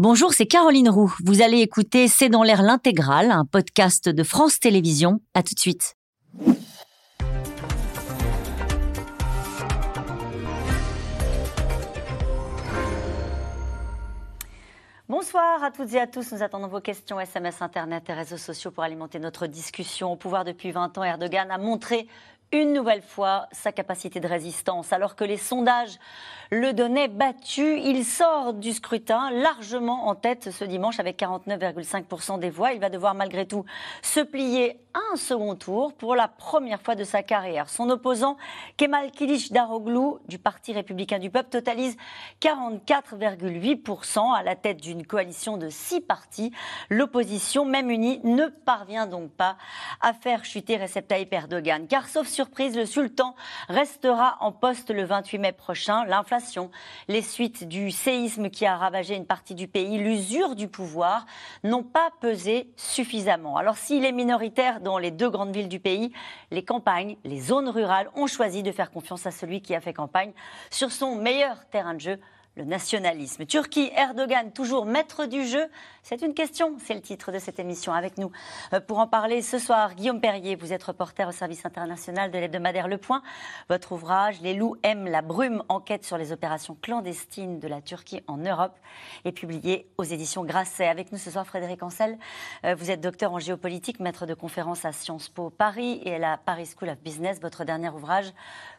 Bonjour, c'est Caroline Roux. Vous allez écouter C'est dans l'air l'intégrale, un podcast de France Télévisions. À tout de suite. Bonsoir à toutes et à tous. Nous attendons vos questions SMS, Internet et réseaux sociaux pour alimenter notre discussion. Au pouvoir depuis 20 ans, Erdogan a montré une nouvelle fois sa capacité de résistance. Alors que les sondages le donnaient battu, il sort du scrutin largement en tête ce dimanche avec 49,5% des voix. Il va devoir malgré tout se plier un second tour pour la première fois de sa carrière. Son opposant, Kemal Daroglu du Parti républicain du peuple, totalise 44,8% à la tête d'une coalition de six partis. L'opposition, même unie, ne parvient donc pas à faire chuter Recep Tayyip Erdogan. Car sauf le sultan restera en poste le 28 mai prochain. L'inflation, les suites du séisme qui a ravagé une partie du pays, l'usure du pouvoir n'ont pas pesé suffisamment. Alors s'il est minoritaire dans les deux grandes villes du pays, les campagnes, les zones rurales ont choisi de faire confiance à celui qui a fait campagne sur son meilleur terrain de jeu, le nationalisme. Turquie, Erdogan, toujours maître du jeu C'est une question, c'est le titre de cette émission. Avec nous euh, pour en parler ce soir, Guillaume Perrier, vous êtes reporter au service international de l'hebdomadaire Le Point. Votre ouvrage, Les loups aiment la brume, enquête sur les opérations clandestines de la Turquie en Europe, est publié aux éditions Grasset. Avec nous ce soir, Frédéric Ancel, euh, vous êtes docteur en géopolitique, maître de conférence à Sciences Po Paris et à la Paris School of Business. Votre dernier ouvrage,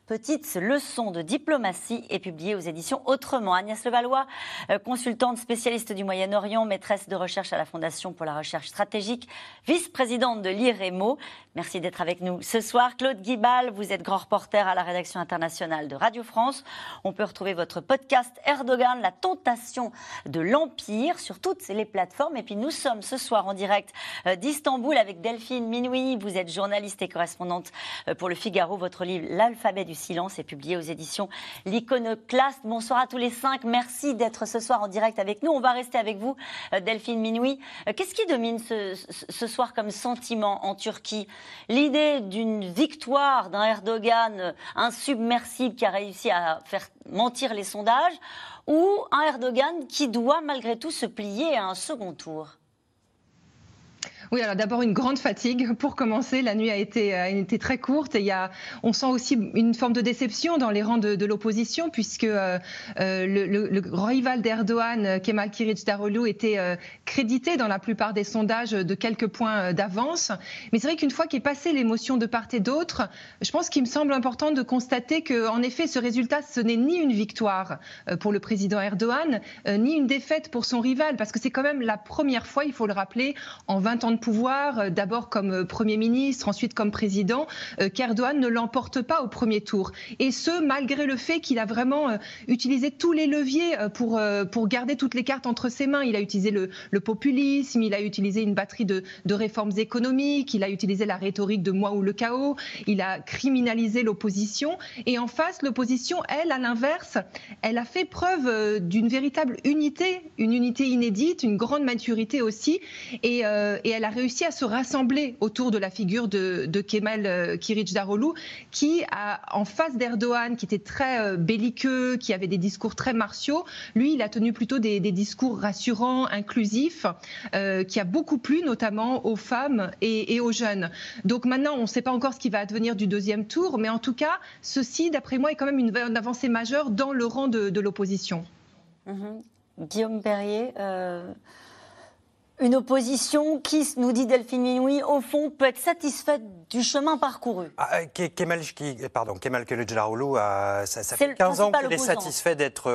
Petite leçon de diplomatie est publiée aux éditions Autrement. Agnès Levallois, euh, consultante spécialiste du Moyen-Orient, maîtresse de recherche à la Fondation pour la recherche stratégique, vice-présidente de l'IREMO. Merci d'être avec nous ce soir. Claude Guibal, vous êtes grand reporter à la rédaction internationale de Radio France. On peut retrouver votre podcast Erdogan, la tentation de l'Empire sur toutes les plateformes. Et puis nous sommes ce soir en direct euh, d'Istanbul avec Delphine Minoui. Vous êtes journaliste et correspondante euh, pour le Figaro. Votre livre L'alphabet du silence est publié aux éditions L'Iconoclaste. Bonsoir à tous les cinq. Merci d'être ce soir en direct avec nous. On va rester avec vous, euh, Euh, qu'est-ce qui domine ce, soir comme sentiment en Turquie? L'idée d'une victoire d'un Erdogan insubmersible qui a réussi à faire mentir les sondages ou un Erdogan qui doit malgré tout se plier à un second tour? Oui, alors d'abord une grande fatigue pour commencer. La nuit a été, a été très courte et il y a, on sent aussi une forme de déception dans les rangs de, l'opposition puisque euh, euh, le, le, rival d'Erdogan, Kemal Daroglu, était euh, crédité dans la plupart des sondages de quelques points d'avance. Mais c'est vrai qu'une fois qu'est passée l'émotion de part et d'autre, je pense qu'il me semble important de constater que, en effet, ce résultat, ce n'est ni une victoire pour le président Erdogan, ni une défaite pour son rival, parce que c'est quand même la première fois, il faut le rappeler, en 20 ans pouvoir, euh, d'abord comme euh, Premier ministre, ensuite comme président, euh, qu'Erdogan ne l'emporte pas au premier tour. Et ce, malgré le fait qu'il a vraiment utilisé tous les leviers pour, pour garder toutes les cartes entre ses mains. Il a utilisé le, populisme, il a utilisé une batterie de, de, réformes économiques, il a utilisé la rhétorique de moi ou le chaos, il a criminalisé l'opposition. Et en face, l'opposition, elle, à l'inverse, elle a fait preuve d'une véritable unité, une unité inédite, une grande maturité aussi. Et, et elle a réussi à se rassembler autour de la figure de, Kemal euh, Daroglu, qui, a, en face d'Erdogan, qui était très euh, belliqueux, qui avait des discours très martiaux, lui, il a tenu plutôt des, discours rassurants, inclusifs, euh, qui a beaucoup plu notamment aux femmes et, aux jeunes. Donc maintenant, on ne sait pas encore ce qui va advenir du deuxième tour, mais en tout cas, ceci, d'après moi, est quand même une, avancée majeure dans le rang de, l'opposition. Mm-hmm. Guillaume Perrier, une opposition qui, nous dit Delphine Minoui, au fond, peut être satisfaite du chemin parcouru. Ah, euh, Kemal, pardon, Kemal ça, ça fait 15 ans qu'il est satisfait d'être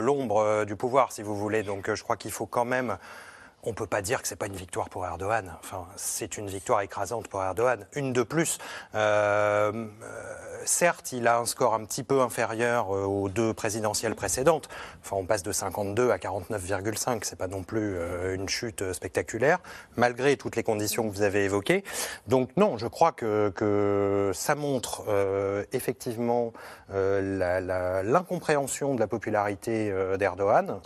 l'ombre euh, du pouvoir, si vous voulez. Donc euh, je crois qu'il faut quand même on ne peut pas dire que ce n'est pas une victoire pour Erdogan. Enfin, c'est une victoire écrasante pour Erdogan. Une de plus. Euh, euh, certes, il a un score un petit peu inférieur euh, aux deux présidentielles précédentes. Enfin, on passe de 52 à 49,5. C'est pas non plus une chute spectaculaire, malgré toutes les conditions que vous avez évoquées. Donc non, je crois que, ça montre effectivement l'incompréhension de la popularité d'Erdogan.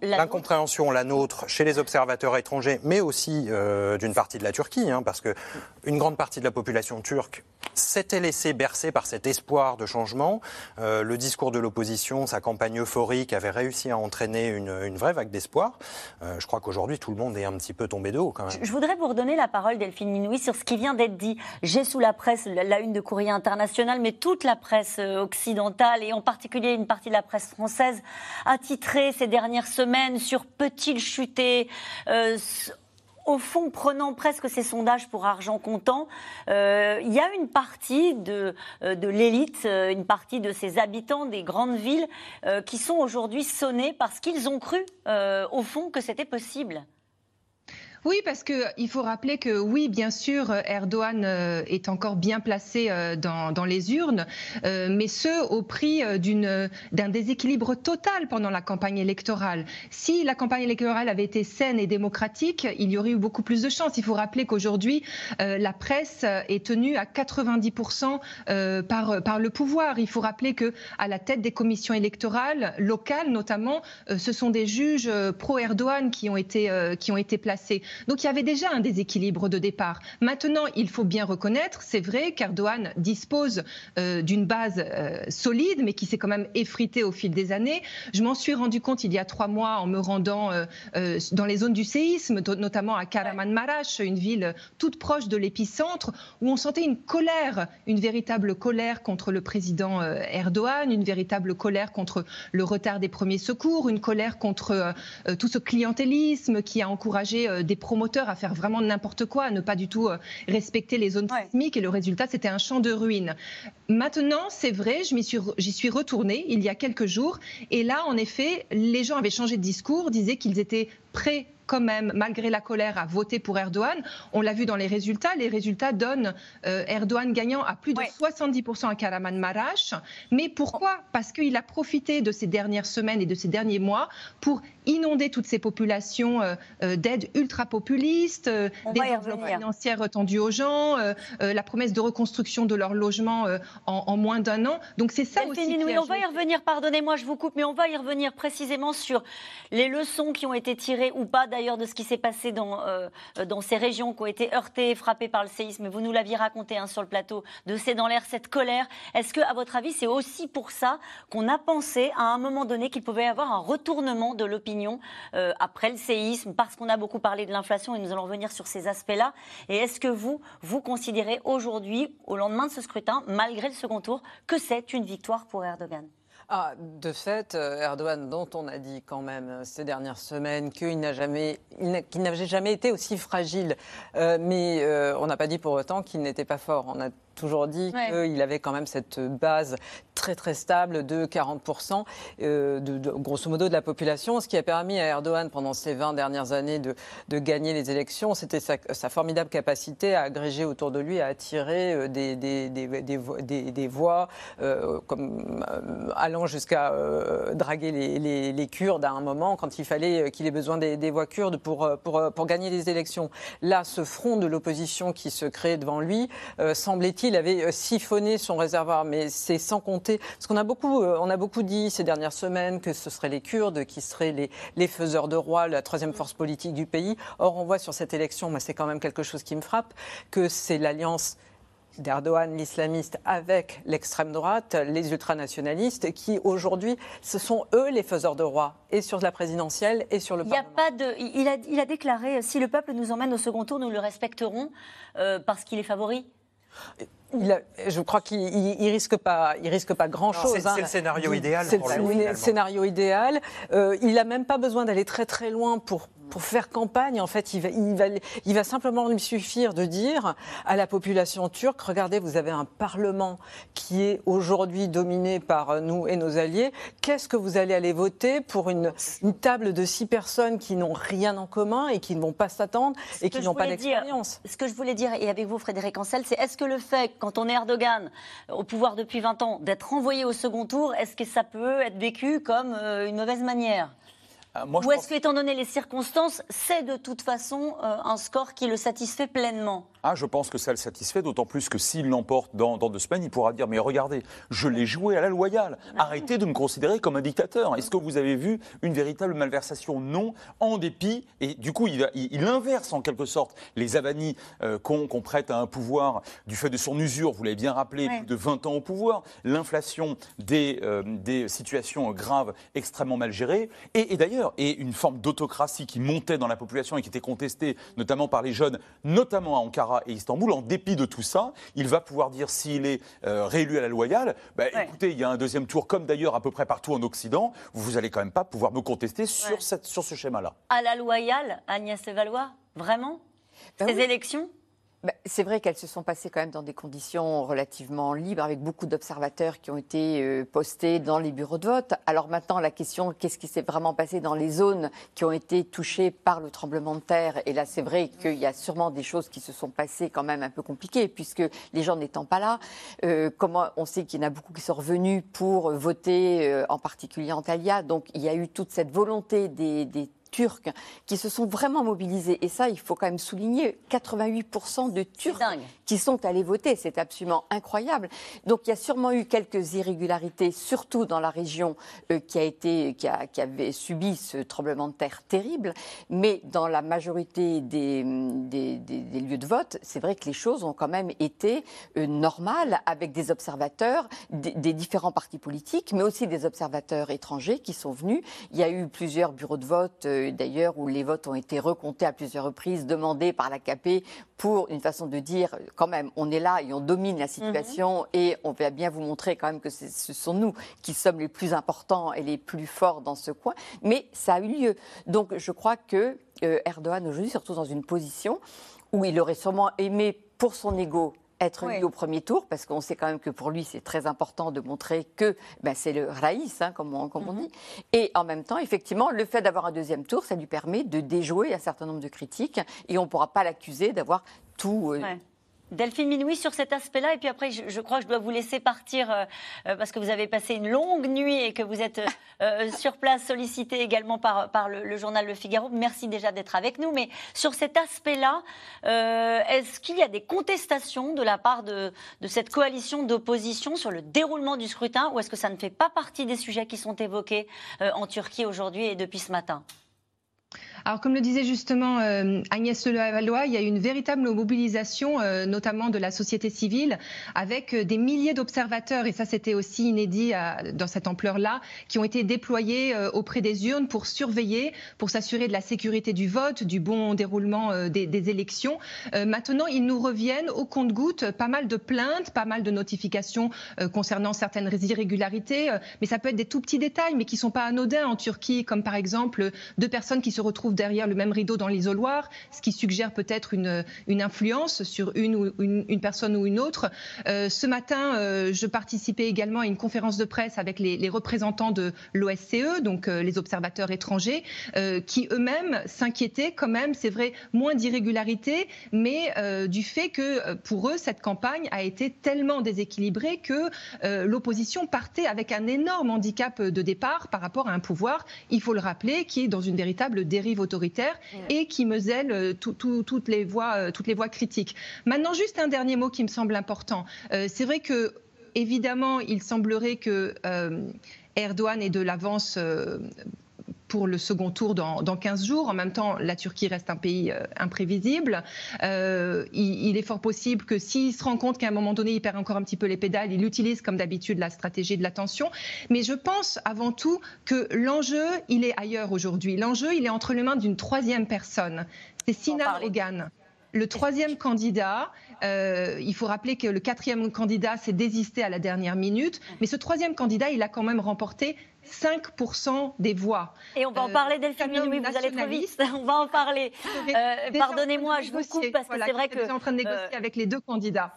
L'incompréhension, la, la nôtre, chez les observateurs étrangers, mais aussi euh, d'une partie de la Turquie, hein, parce que une grande partie de la population turque s'était laissée bercer par cet espoir de changement. Euh, le discours de l'opposition, sa campagne euphorique avait réussi à entraîner une, vraie vague d'espoir. Euh, je crois qu'aujourd'hui, tout le monde est un petit peu tombé de haut quand même. Je, voudrais vous redonner la parole, Delphine Minoui, sur ce qui vient d'être dit. J'ai sous la presse la, une de Courrier International, mais toute la presse occidentale, et en particulier une partie de la presse française, a titré ces dernières semaines sur peut-il chuter? euh, au fond, prenant presque ces sondages pour argent comptant, euh, il y a une partie de, euh, de l'élite, une partie de ces habitants des grandes villes qui sont aujourd'hui sonnés parce qu'ils ont cru, au fond, que c'était possible. Oui, parce qu'il faut rappeler que oui, bien sûr, Erdogan euh, est encore bien placé euh, dans, les urnes, euh, mais ce au prix d'un déséquilibre total pendant la campagne électorale. Si la campagne électorale avait été saine et démocratique, il y aurait eu beaucoup plus de chances. Il faut rappeler qu'aujourd'hui, la presse est tenue à 90% par, le pouvoir. Il faut rappeler que à la tête des commissions électorales locales, notamment, ce sont des juges pro-Erdogan qui ont été placés. Donc il y avait déjà un déséquilibre de départ. Maintenant, il faut bien reconnaître, c'est vrai qu'Erdogan dispose euh, d'une base euh, solide, mais qui s'est quand même effritée au fil des années. Je m'en suis rendu compte il y a trois mois en me rendant euh, dans les zones du séisme, notamment à Karamanmaraş, une ville toute proche de l'épicentre, où on sentait une colère, une véritable colère contre le président Erdogan, une véritable colère contre le retard des premiers secours, une colère contre tout ce clientélisme qui a encouragé des promoteurs à faire vraiment n'importe quoi, à ne pas du tout euh, respecter les zones sismiques. Et le résultat, c'était un champ de ruines. Maintenant, c'est vrai, j'y suis, suis retournée il y a quelques jours. Et là, en effet, les gens avaient changé de discours, disaient qu'ils étaient prêts quand même, malgré la colère, à voter pour Erdogan. On l'a vu dans les résultats. Les résultats donnent euh, Erdogan gagnant à plus de 70% à Karaman Marash. Mais pourquoi? Parce qu'il a profité de ces dernières semaines et de ces derniers mois pour inonder toutes ces populations euh, euh, d'aides ultra-populistes, des enveloppes financières retendues aux gens, la promesse de reconstruction de leur logement en, moins d'un an. Donc c'est ça aussi. Oui, on va y revenir, pardonnez-moi, je vous coupe, mais on va y revenir précisément sur les leçons qui ont été tirées ou pas d'ailleurs de ce qui s'est passé dans, euh, dans ces régions qui ont été heurtées, frappées par le séisme. Vous nous l'aviez raconté hein, sur le plateau de C'est dans l'air cette colère. Est-ce que, à votre avis, c'est aussi pour ça qu'on a pensé à un moment donné qu'il pouvait y avoir un retournement de l'opinion euh, après le séisme, parce qu'on a beaucoup parlé de l'inflation et nous allons revenir sur ces aspects-là. Et est-ce que vous, vous considérez aujourd'hui, au lendemain de ce scrutin, malgré le second tour, que c'est une victoire pour Erdogan? Ah, de fait, euh, Erdogan, dont on a dit quand même euh, ces dernières semaines qu'il jamais, n'avait jamais été aussi fragile, euh, mais on n'a pas dit pour autant qu'il n'était pas fort. On a toujours dit qu'il avait quand même cette base très très stable de 40%, euh, de, grosso modo, de la population. Ce qui a permis à Erdogan, pendant ces 20 dernières années, de, de gagner les élections, c'était sa, sa, formidable capacité à agréger autour de lui, à attirer des, des, des, des voix, euh, comme, allant jusqu'à draguer les, les, les, Kurdes à un moment, quand il fallait qu'il ait besoin des, voix kurdes pour, pour, pour gagner les élections. Là, ce front de l'opposition qui se crée devant lui, semblait-il, il avait euh, siphonné son réservoir, mais c'est sans compter. Parce qu'on a beaucoup, euh, a beaucoup dit ces dernières semaines que ce seraient les Kurdes qui seraient les, les faiseurs de roi, la troisième force politique du pays. Or, on voit sur cette élection, moi, c'est quand même quelque chose qui me frappe, que c'est l'alliance d'Erdogan, l'islamiste, avec l'extrême droite, les ultranationalistes, qui aujourd'hui, ce sont eux les faiseurs de roi, et sur la présidentielle et sur le il a pas de, il, a, il a déclaré si le peuple nous emmène au second tour, nous le respecterons euh, parce qu'il est favori? Je crois qu'il risque pas, il risque pas grand chose. C'est le scénario idéal. C'est le scénario idéal. Euh, il n'a même pas besoin d'aller très très loin pour pour faire campagne, en fait, il va, il, va, il va simplement lui suffire de dire à la population turque, regardez, vous avez un Parlement qui est aujourd'hui dominé par nous et nos alliés, qu'est-ce que vous allez aller voter pour une, une table de six personnes qui n'ont rien en commun et qui ne vont pas s'attendre et qui n'ont pas d'expérience? Ce que je voulais dire, et avec vous Frédéric Ancel, c'est est-ce que le fait, quand on est Erdogan au pouvoir depuis 20 ans, d'être renvoyé au second tour, est-ce que ça peut être vécu comme euh, une mauvaise manière? Euh, Ou est-ce qu'étant donné les circonstances, c'est de toute façon euh, un score qui le satisfait pleinement? Ah, je pense que ça le satisfait, d'autant plus que s'il l'emporte dans, deux semaines, il pourra dire Mais regardez, je l'ai joué à la loyale. Arrêtez de me considérer comme un dictateur. Est-ce que vous avez vu une véritable malversation? Non, en dépit. Et du coup, il, inverse en quelque sorte les avanies euh, qu'on prête à un pouvoir du fait de son usure. Vous l'avez bien rappelé, plus de 20 ans au pouvoir, l'inflation des, euh, des situations graves extrêmement mal gérées. Et, et d'ailleurs, et une forme d'autocratie qui montait dans la population et qui était contestée notamment par les jeunes, notamment à Ankara et Istanbul. En dépit de tout ça, il va pouvoir dire s'il est euh, réélu à la loyale, bah, écoutez, il y a un deuxième tour, comme d'ailleurs à peu près partout en Occident, vous n'allez quand même pas pouvoir me contester sur, cette, sur ce schéma-là. À la loyale, Agnès Valois, vraiment? Bah Ces élections? Bah, c'est vrai qu'elles se sont passées quand même dans des conditions relativement libres, avec beaucoup d'observateurs qui ont été euh, postés dans les bureaux de vote. Alors maintenant, la question, qu'est-ce qui s'est vraiment passé dans les zones qui ont été touchées par le tremblement de terre? Et là, c'est vrai qu'il y a sûrement des choses qui se sont passées quand même un peu compliquées, puisque les gens n'étant pas là, euh, comment on sait qu'il y en a beaucoup qui sont revenus pour voter, euh, en particulier en Talia. Donc il y a eu toute cette volonté des, des Turcs qui se sont vraiment mobilisés. Et ça, il faut quand même souligner, 88% de Turcs qui sont allés voter. C'est absolument incroyable. Donc il y a sûrement eu quelques irrégularités, surtout dans la région euh, qui, a été, qui, a, qui, avait subi ce tremblement de terre terrible. Mais dans la majorité des, des, des, lieux de vote, c'est vrai que les choses ont quand même été euh, normales avec des observateurs des, différents partis politiques, mais aussi des observateurs étrangers qui sont venus. Il y a eu plusieurs bureaux de vote. Euh, d'ailleurs où les votes ont été recomptés à plusieurs reprises, demandés par l'AKP pour une façon de dire quand même on est là et on domine la situation mhm. et on va bien vous montrer quand même que ce sont nous qui sommes les plus importants et les plus forts dans ce coin. Mais ça a eu lieu. Donc je crois que euh, Erdogan aujourd'hui, surtout dans une position où il aurait sûrement aimé pour son ego être oui. au premier tour, parce qu'on sait quand même que pour lui, c'est très important de montrer que ben, c'est le raïs, hein, comme, on, comme on, mhm. dit. Et en même temps, effectivement, le fait d'avoir un deuxième tour, ça lui permet de déjouer un certain nombre de critiques, et on ne pourra pas l'accuser d'avoir tout... Euh, Delphine Minoui, sur cet aspect-là, et puis après, je, crois que je dois vous laisser partir euh, euh, parce que vous avez passé une longue nuit et que vous êtes euh, sur place, sollicité également par, le, journal Le Figaro. Merci déjà d'être avec nous. Mais sur cet aspect-là, est-ce qu'il y a des contestations de la part de cette coalition d'opposition sur le déroulement du scrutin ou est-ce que ça ne fait pas partie des sujets qui sont évoqués en Turquie aujourd'hui et depuis ce matin? Alors, comme le disait justement euh, Agnès Levallois, il y a eu une véritable mobilisation, euh, notamment de la société civile, avec euh, des milliers d'observateurs, et ça c'était aussi inédit dans cette ampleur-là, qui ont été déployés auprès des urnes pour surveiller, pour s'assurer de la sécurité du vote, du bon déroulement des, des, élections. maintenant, ils nous reviennent au compte-gouttes, pas mal de plaintes, pas mal de notifications concernant certaines irrégularités, mais ça peut être des tout petits détails, mais qui ne sont pas anodins en Turquie, comme par exemple deux personnes qui se retrouvent derrière le même rideau dans l'isoloir, ce qui suggère peut-être une, influence sur une, ou une, personne ou une autre. Euh, ce matin, euh, je participais également à une conférence de presse avec les, représentants de l'OSCE, donc euh, les observateurs étrangers, qui eux-mêmes s'inquiétaient quand même, c'est vrai, moins d'irrégularité, mais du fait que pour eux, cette campagne a été tellement déséquilibrée que l'opposition partait avec un énorme handicap de départ par rapport à un pouvoir, il faut le rappeler, qui est dans une véritable dérive autoritaire et qui mesèle euh, toutes, les voies, euh, toutes les voies critiques. Maintenant, juste un dernier mot qui me semble important. Euh, c'est vrai que, évidemment, il semblerait que Erdogan ait de l'avance pour le second tour dans, dans, 15 jours. En même temps, la Turquie reste un pays euh, imprévisible. Euh, il, est fort possible que s'il se rend compte qu'à un moment donné, il perd encore un petit peu les pédales, il utilise comme d'habitude la stratégie de l'attention. Mais je pense avant tout que l'enjeu, il est ailleurs aujourd'hui. L'enjeu, il est entre les mains d'une troisième personne. C'est Sinan Ogan le troisième candidat, euh, il faut rappeler que le quatrième candidat s'est désisté à la dernière minute, mais ce troisième candidat, il a quand même remporté 5% des voix. Et on va en euh, parler, Delphine oui, vous allez trop vite, on va en parler. Euh, pardonnez-moi, je vous coupe parce que c'est vrai que... En train de négocier avec les deux candidats.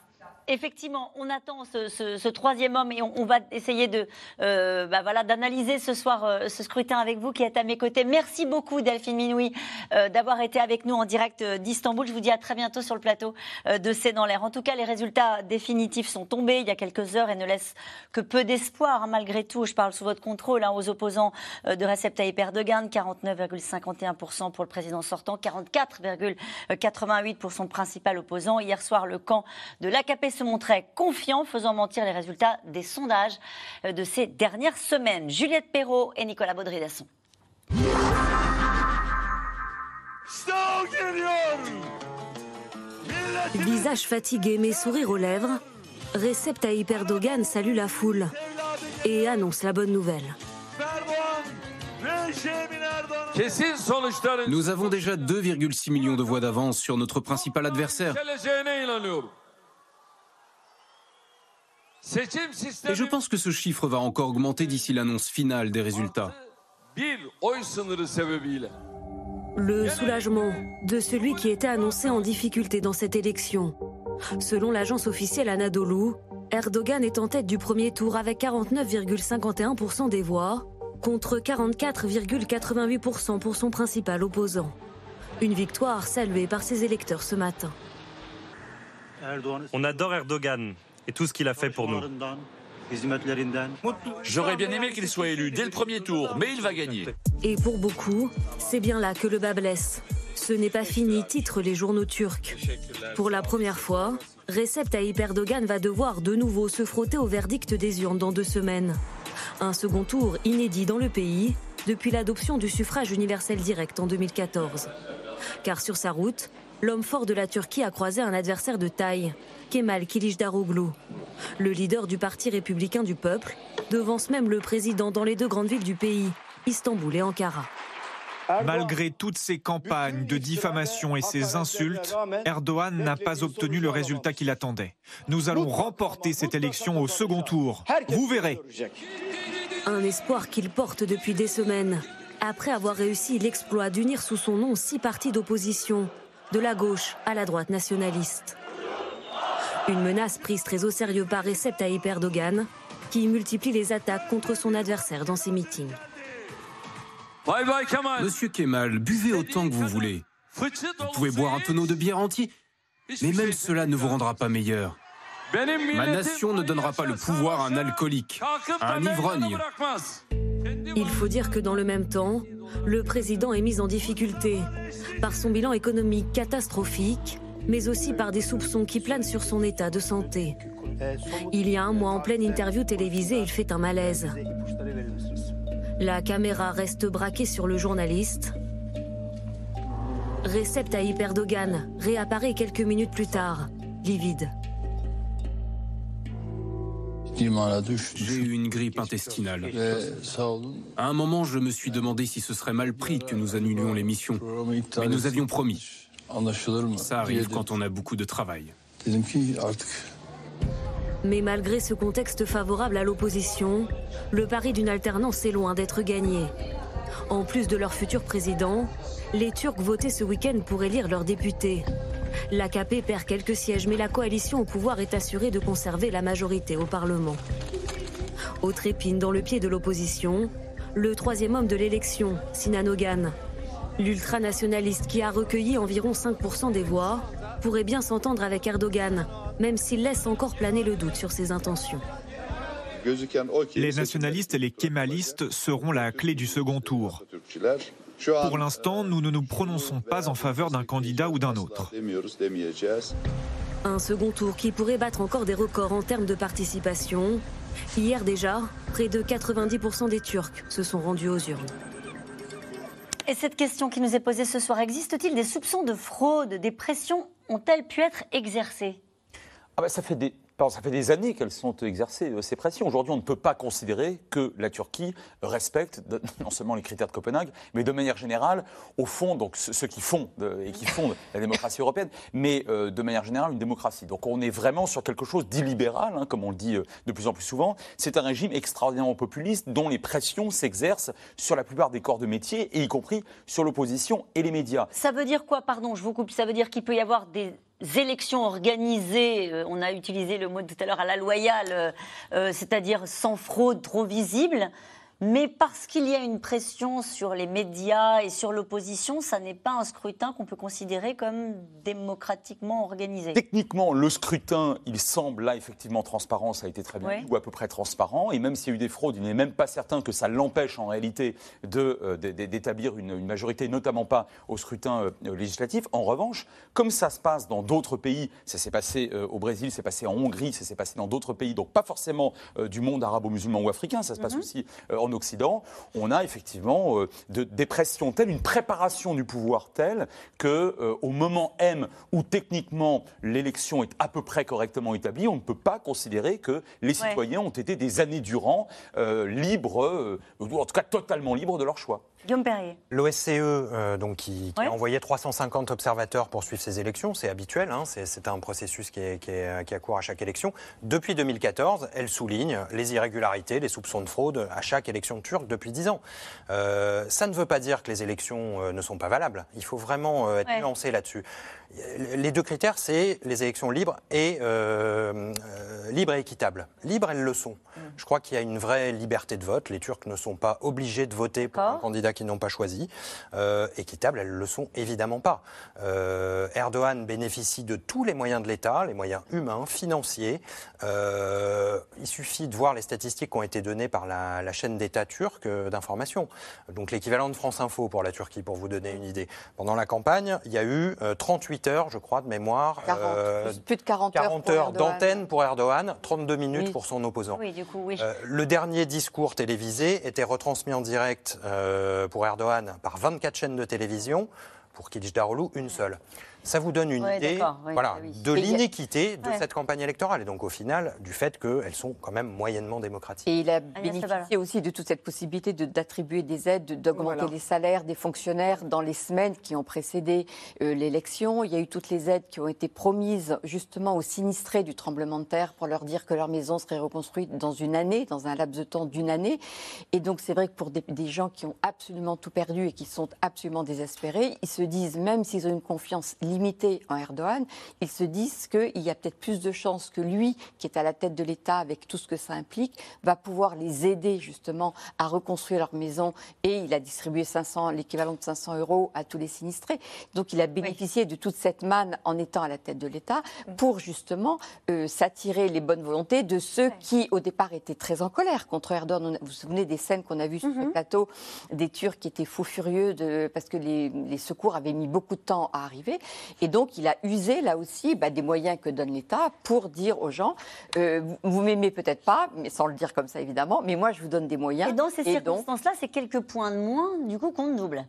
Effectivement, on attend ce, troisième homme et on, va essayer de, euh, bah d'analyser ce soir euh, ce scrutin avec vous qui êtes à mes côtés. Merci beaucoup Delphine Minoui euh, d'avoir été avec nous en direct d'Istanbul. Je vous dis à très bientôt sur le plateau de C'est dans l'air. En tout cas, les résultats définitifs sont tombés il y a quelques heures et ne laissent que peu d'espoir malgré tout. Je parle sous votre contrôle hein, aux opposants de Recep Tayyip Erdogan, 49,51% pour le président sortant, 44,88% pour son principal opposant. Hier soir, le camp de l'AKP se montrait confiant, faisant mentir les résultats des sondages euh, de ces dernières semaines. Juliette Perrault et Nicolas Baudry-Dasson. Visage fatigué mais sourire aux lèvres, Recep Tayyip Erdogan salue la foule et annonce la bonne nouvelle. Nous avons déjà 2,6 millions de voix d'avance sur notre principal adversaire. Et je pense que ce chiffre va encore augmenter d'ici l'annonce finale des résultats. Le soulagement de celui qui était annoncé en difficulté dans cette élection. Selon l'agence officielle Anadolu, Erdogan est en tête du premier tour avec 49,51% des voix contre 44,88% pour son principal opposant. Une victoire saluée par ses électeurs ce matin. On adore Erdogan et tout ce qu'il a fait pour nous. J'aurais bien aimé qu'il soit élu dès le premier tour, mais il va gagner. Et pour beaucoup, c'est bien là que le bas blesse. Ce n'est pas fini, titre les journaux turcs. Pour la première fois, Recep Tayyip Erdogan va devoir de nouveau se frotter au verdict des urnes dans deux semaines. Un second tour inédit dans le pays depuis l'adoption du suffrage universel direct en 2014. Car sur sa route, l'homme fort de la Turquie a croisé un adversaire de taille, Kemal Kilicdaroglu. Le leader du Parti républicain du peuple devance même le président dans les deux grandes villes du pays, Istanbul et Ankara. Malgré toutes ces campagnes de diffamation et ces insultes, Erdogan n'a pas obtenu le résultat qu'il attendait. Nous allons remporter cette élection au second tour. Vous verrez. Un espoir qu'il porte depuis des semaines, après avoir réussi l'exploit d'unir sous son nom six partis d'opposition, de la gauche à la droite nationaliste. Une menace prise très au sérieux par Recep Tayyip Erdogan, qui multiplie les attaques contre son adversaire dans ses meetings. Monsieur Kemal, buvez autant que vous voulez. Vous pouvez boire un tonneau de bière entier, mais même cela ne vous rendra pas meilleur. Ma nation ne donnera pas le pouvoir à un alcoolique, à un ivrogne. Il faut dire que dans le même temps, le président est mis en difficulté par son bilan économique catastrophique, mais aussi par des soupçons qui planent sur son état de santé. Il y a un mois, en pleine interview télévisée, il fait un malaise. La caméra reste braquée sur le journaliste. Recep Tayyip Erdogan réapparaît quelques minutes plus tard, livide. J'ai eu une grippe intestinale. À un moment, je me suis demandé si ce serait mal pris que nous annulions l'émission. Mais nous avions promis. Ça arrive quand on a beaucoup de travail. Mais malgré ce contexte favorable à l'opposition, le pari d'une alternance est loin d'être gagné. En plus de leur futur président, les Turcs votaient ce week-end pour élire leurs députés. L'AKP perd quelques sièges, mais la coalition au pouvoir est assurée de conserver la majorité au Parlement. Autre épine dans le pied de l'opposition, le troisième homme de l'élection, Sinan Ogan. L'ultranationaliste qui a recueilli environ 5% des voix pourrait bien s'entendre avec Erdogan, même s'il laisse encore planer le doute sur ses intentions. Les nationalistes et les kémalistes seront la clé du second tour. Pour l'instant, nous ne nous prononçons pas en faveur d'un candidat ou d'un autre. Un second tour qui pourrait battre encore des records en termes de participation. Hier déjà, près de 90% des Turcs se sont rendus aux urnes. Et cette question qui nous est posée ce soir, existe-t-il des soupçons de fraude? Des pressions ont-elles pu être exercées? Ah bah, ça fait des, ça fait des années qu'elles sont exercées, euh, ces pressions. Aujourd'hui, on ne peut pas considérer que la Turquie respecte non seulement les critères de Copenhague, mais de manière générale, au fond, donc ceux qui font et qui fondent la démocratie européenne, mais euh, de manière générale une démocratie. Donc on est vraiment sur quelque chose d'illibéral, hein, comme on le dit euh, de plus en plus souvent. C'est un régime extraordinairement populiste dont les pressions s'exercent sur la plupart des corps de métier, et y compris sur l'opposition et les médias. Ça veut dire quoi, pardon, je vous coupe, ça veut dire qu'il peut y avoir des élections organisées, euh, on a utilisé le mot tout à l'heure à la loyale, c'est-à-dire sans fraude trop visible, mais parce qu'il y a une pression sur les médias et sur l'opposition, ça n'est pas un scrutin qu'on peut considérer comme démocratiquement organisé. Techniquement, le scrutin, il semble là effectivement transparent, ça a été très bien dit, ou à peu près transparent. Et même s'il y a eu des fraudes, il n'est même pas certain que ça l'empêche en réalité euh, d'établir une, majorité, notamment pas au scrutin euh, législatif. En revanche, comme ça se passe dans d'autres pays, ça s'est passé euh, au Brésil, c'est passé en Hongrie, ça s'est passé dans d'autres pays, donc pas forcément du monde arabo-musulman ou africain, ça se passe mhm. aussi en Occident, on a effectivement euh, des pressions telles, une préparation du pouvoir telle que euh, au moment M où techniquement l'élection est à peu près correctement établie, on ne peut pas considérer que les citoyens ont été des années durant euh, libres, ou en tout cas totalement libres de leur choix. L'OSCE, euh, donc, qui, a envoyé 350 observateurs pour suivre ces élections, c'est habituel, hein, c'est un processus qui, est, qui, est, qui, accourt à chaque élection. Depuis 2014, elle souligne les irrégularités, les soupçons de fraude à chaque élection turque depuis 10 ans. Euh, ça ne veut pas dire que les élections euh, ne sont pas valables. Il faut vraiment être nuancé là-dessus. Les deux critères, c'est les élections libres et, euh, libres et équitables. Libres, elles le sont. Mm. Je crois qu'il y a une vraie liberté de vote. Les Turcs ne sont pas obligés de voter pour un candidat qu'ils n'ont pas choisi. Euh, équitables, elles ne le sont évidemment pas. Erdogan bénéficie de tous les moyens de l'État, les moyens humains, financiers. il suffit de voir les statistiques qui ont été données par la, la chaîne d'État turque d'information. Donc l'équivalent de France Info pour la Turquie, pour vous donner une idée. Pendant la campagne, il y a eu 38 heures, je crois, de mémoire. Euh, plus de 40, heures, d'antenne pour Erdogan, 32 minutes pour son opposant. Oui, du coup, oui. Euh, le dernier discours télévisé était retransmis en direct euh, pour Erdogan par 24 chaînes de télévision, pour Kılıçdaroğlu, une seule. Ça vous donne une idée voilà, de l'inéquité de cette campagne électorale et donc au final du fait qu'elles sont quand même moyennement démocratiques. Et il a bénéficié aussi de toute cette possibilité d'attribuer des aides, d'augmenter les salaires des fonctionnaires dans les semaines qui ont précédé euh, l'élection. Il y a eu toutes les aides qui ont été promises justement aux sinistrés du tremblement de terre pour leur dire que leur maison serait reconstruite dans une année, dans un laps de temps d'une année. Et donc c'est vrai que pour des, des gens qui ont absolument tout perdu et qui sont absolument désespérés, ils se disent, même s'ils ont une confiance limitée, limité en Erdogan, ils se disent qu'il y a peut-être plus de chances que lui, qui est à la tête de l'État avec tout ce que ça implique, va pouvoir les aider justement à reconstruire leur maison et il a distribué 500, l'équivalent de 500 euros à tous les sinistrés. Donc il a bénéficié de toute cette manne en étant à la tête de l'État pour justement euh, s'attirer les bonnes volontés de ceux qui au départ étaient très en colère contre Erdogan. Vous vous souvenez des scènes qu'on a vues sur le mhm. plateau des Turcs qui étaient fous furieux de, parce que les, les secours avaient mis beaucoup de temps à arriver. Et donc, il a usé là aussi bah, des moyens que donne l'État pour dire aux gens euh, vous, m'aimez peut-être pas, mais sans le dire comme ça évidemment, mais moi je vous donne des moyens. Et dans ces circonstances-là, c'est quelques points de moins, du coup, qu'on double.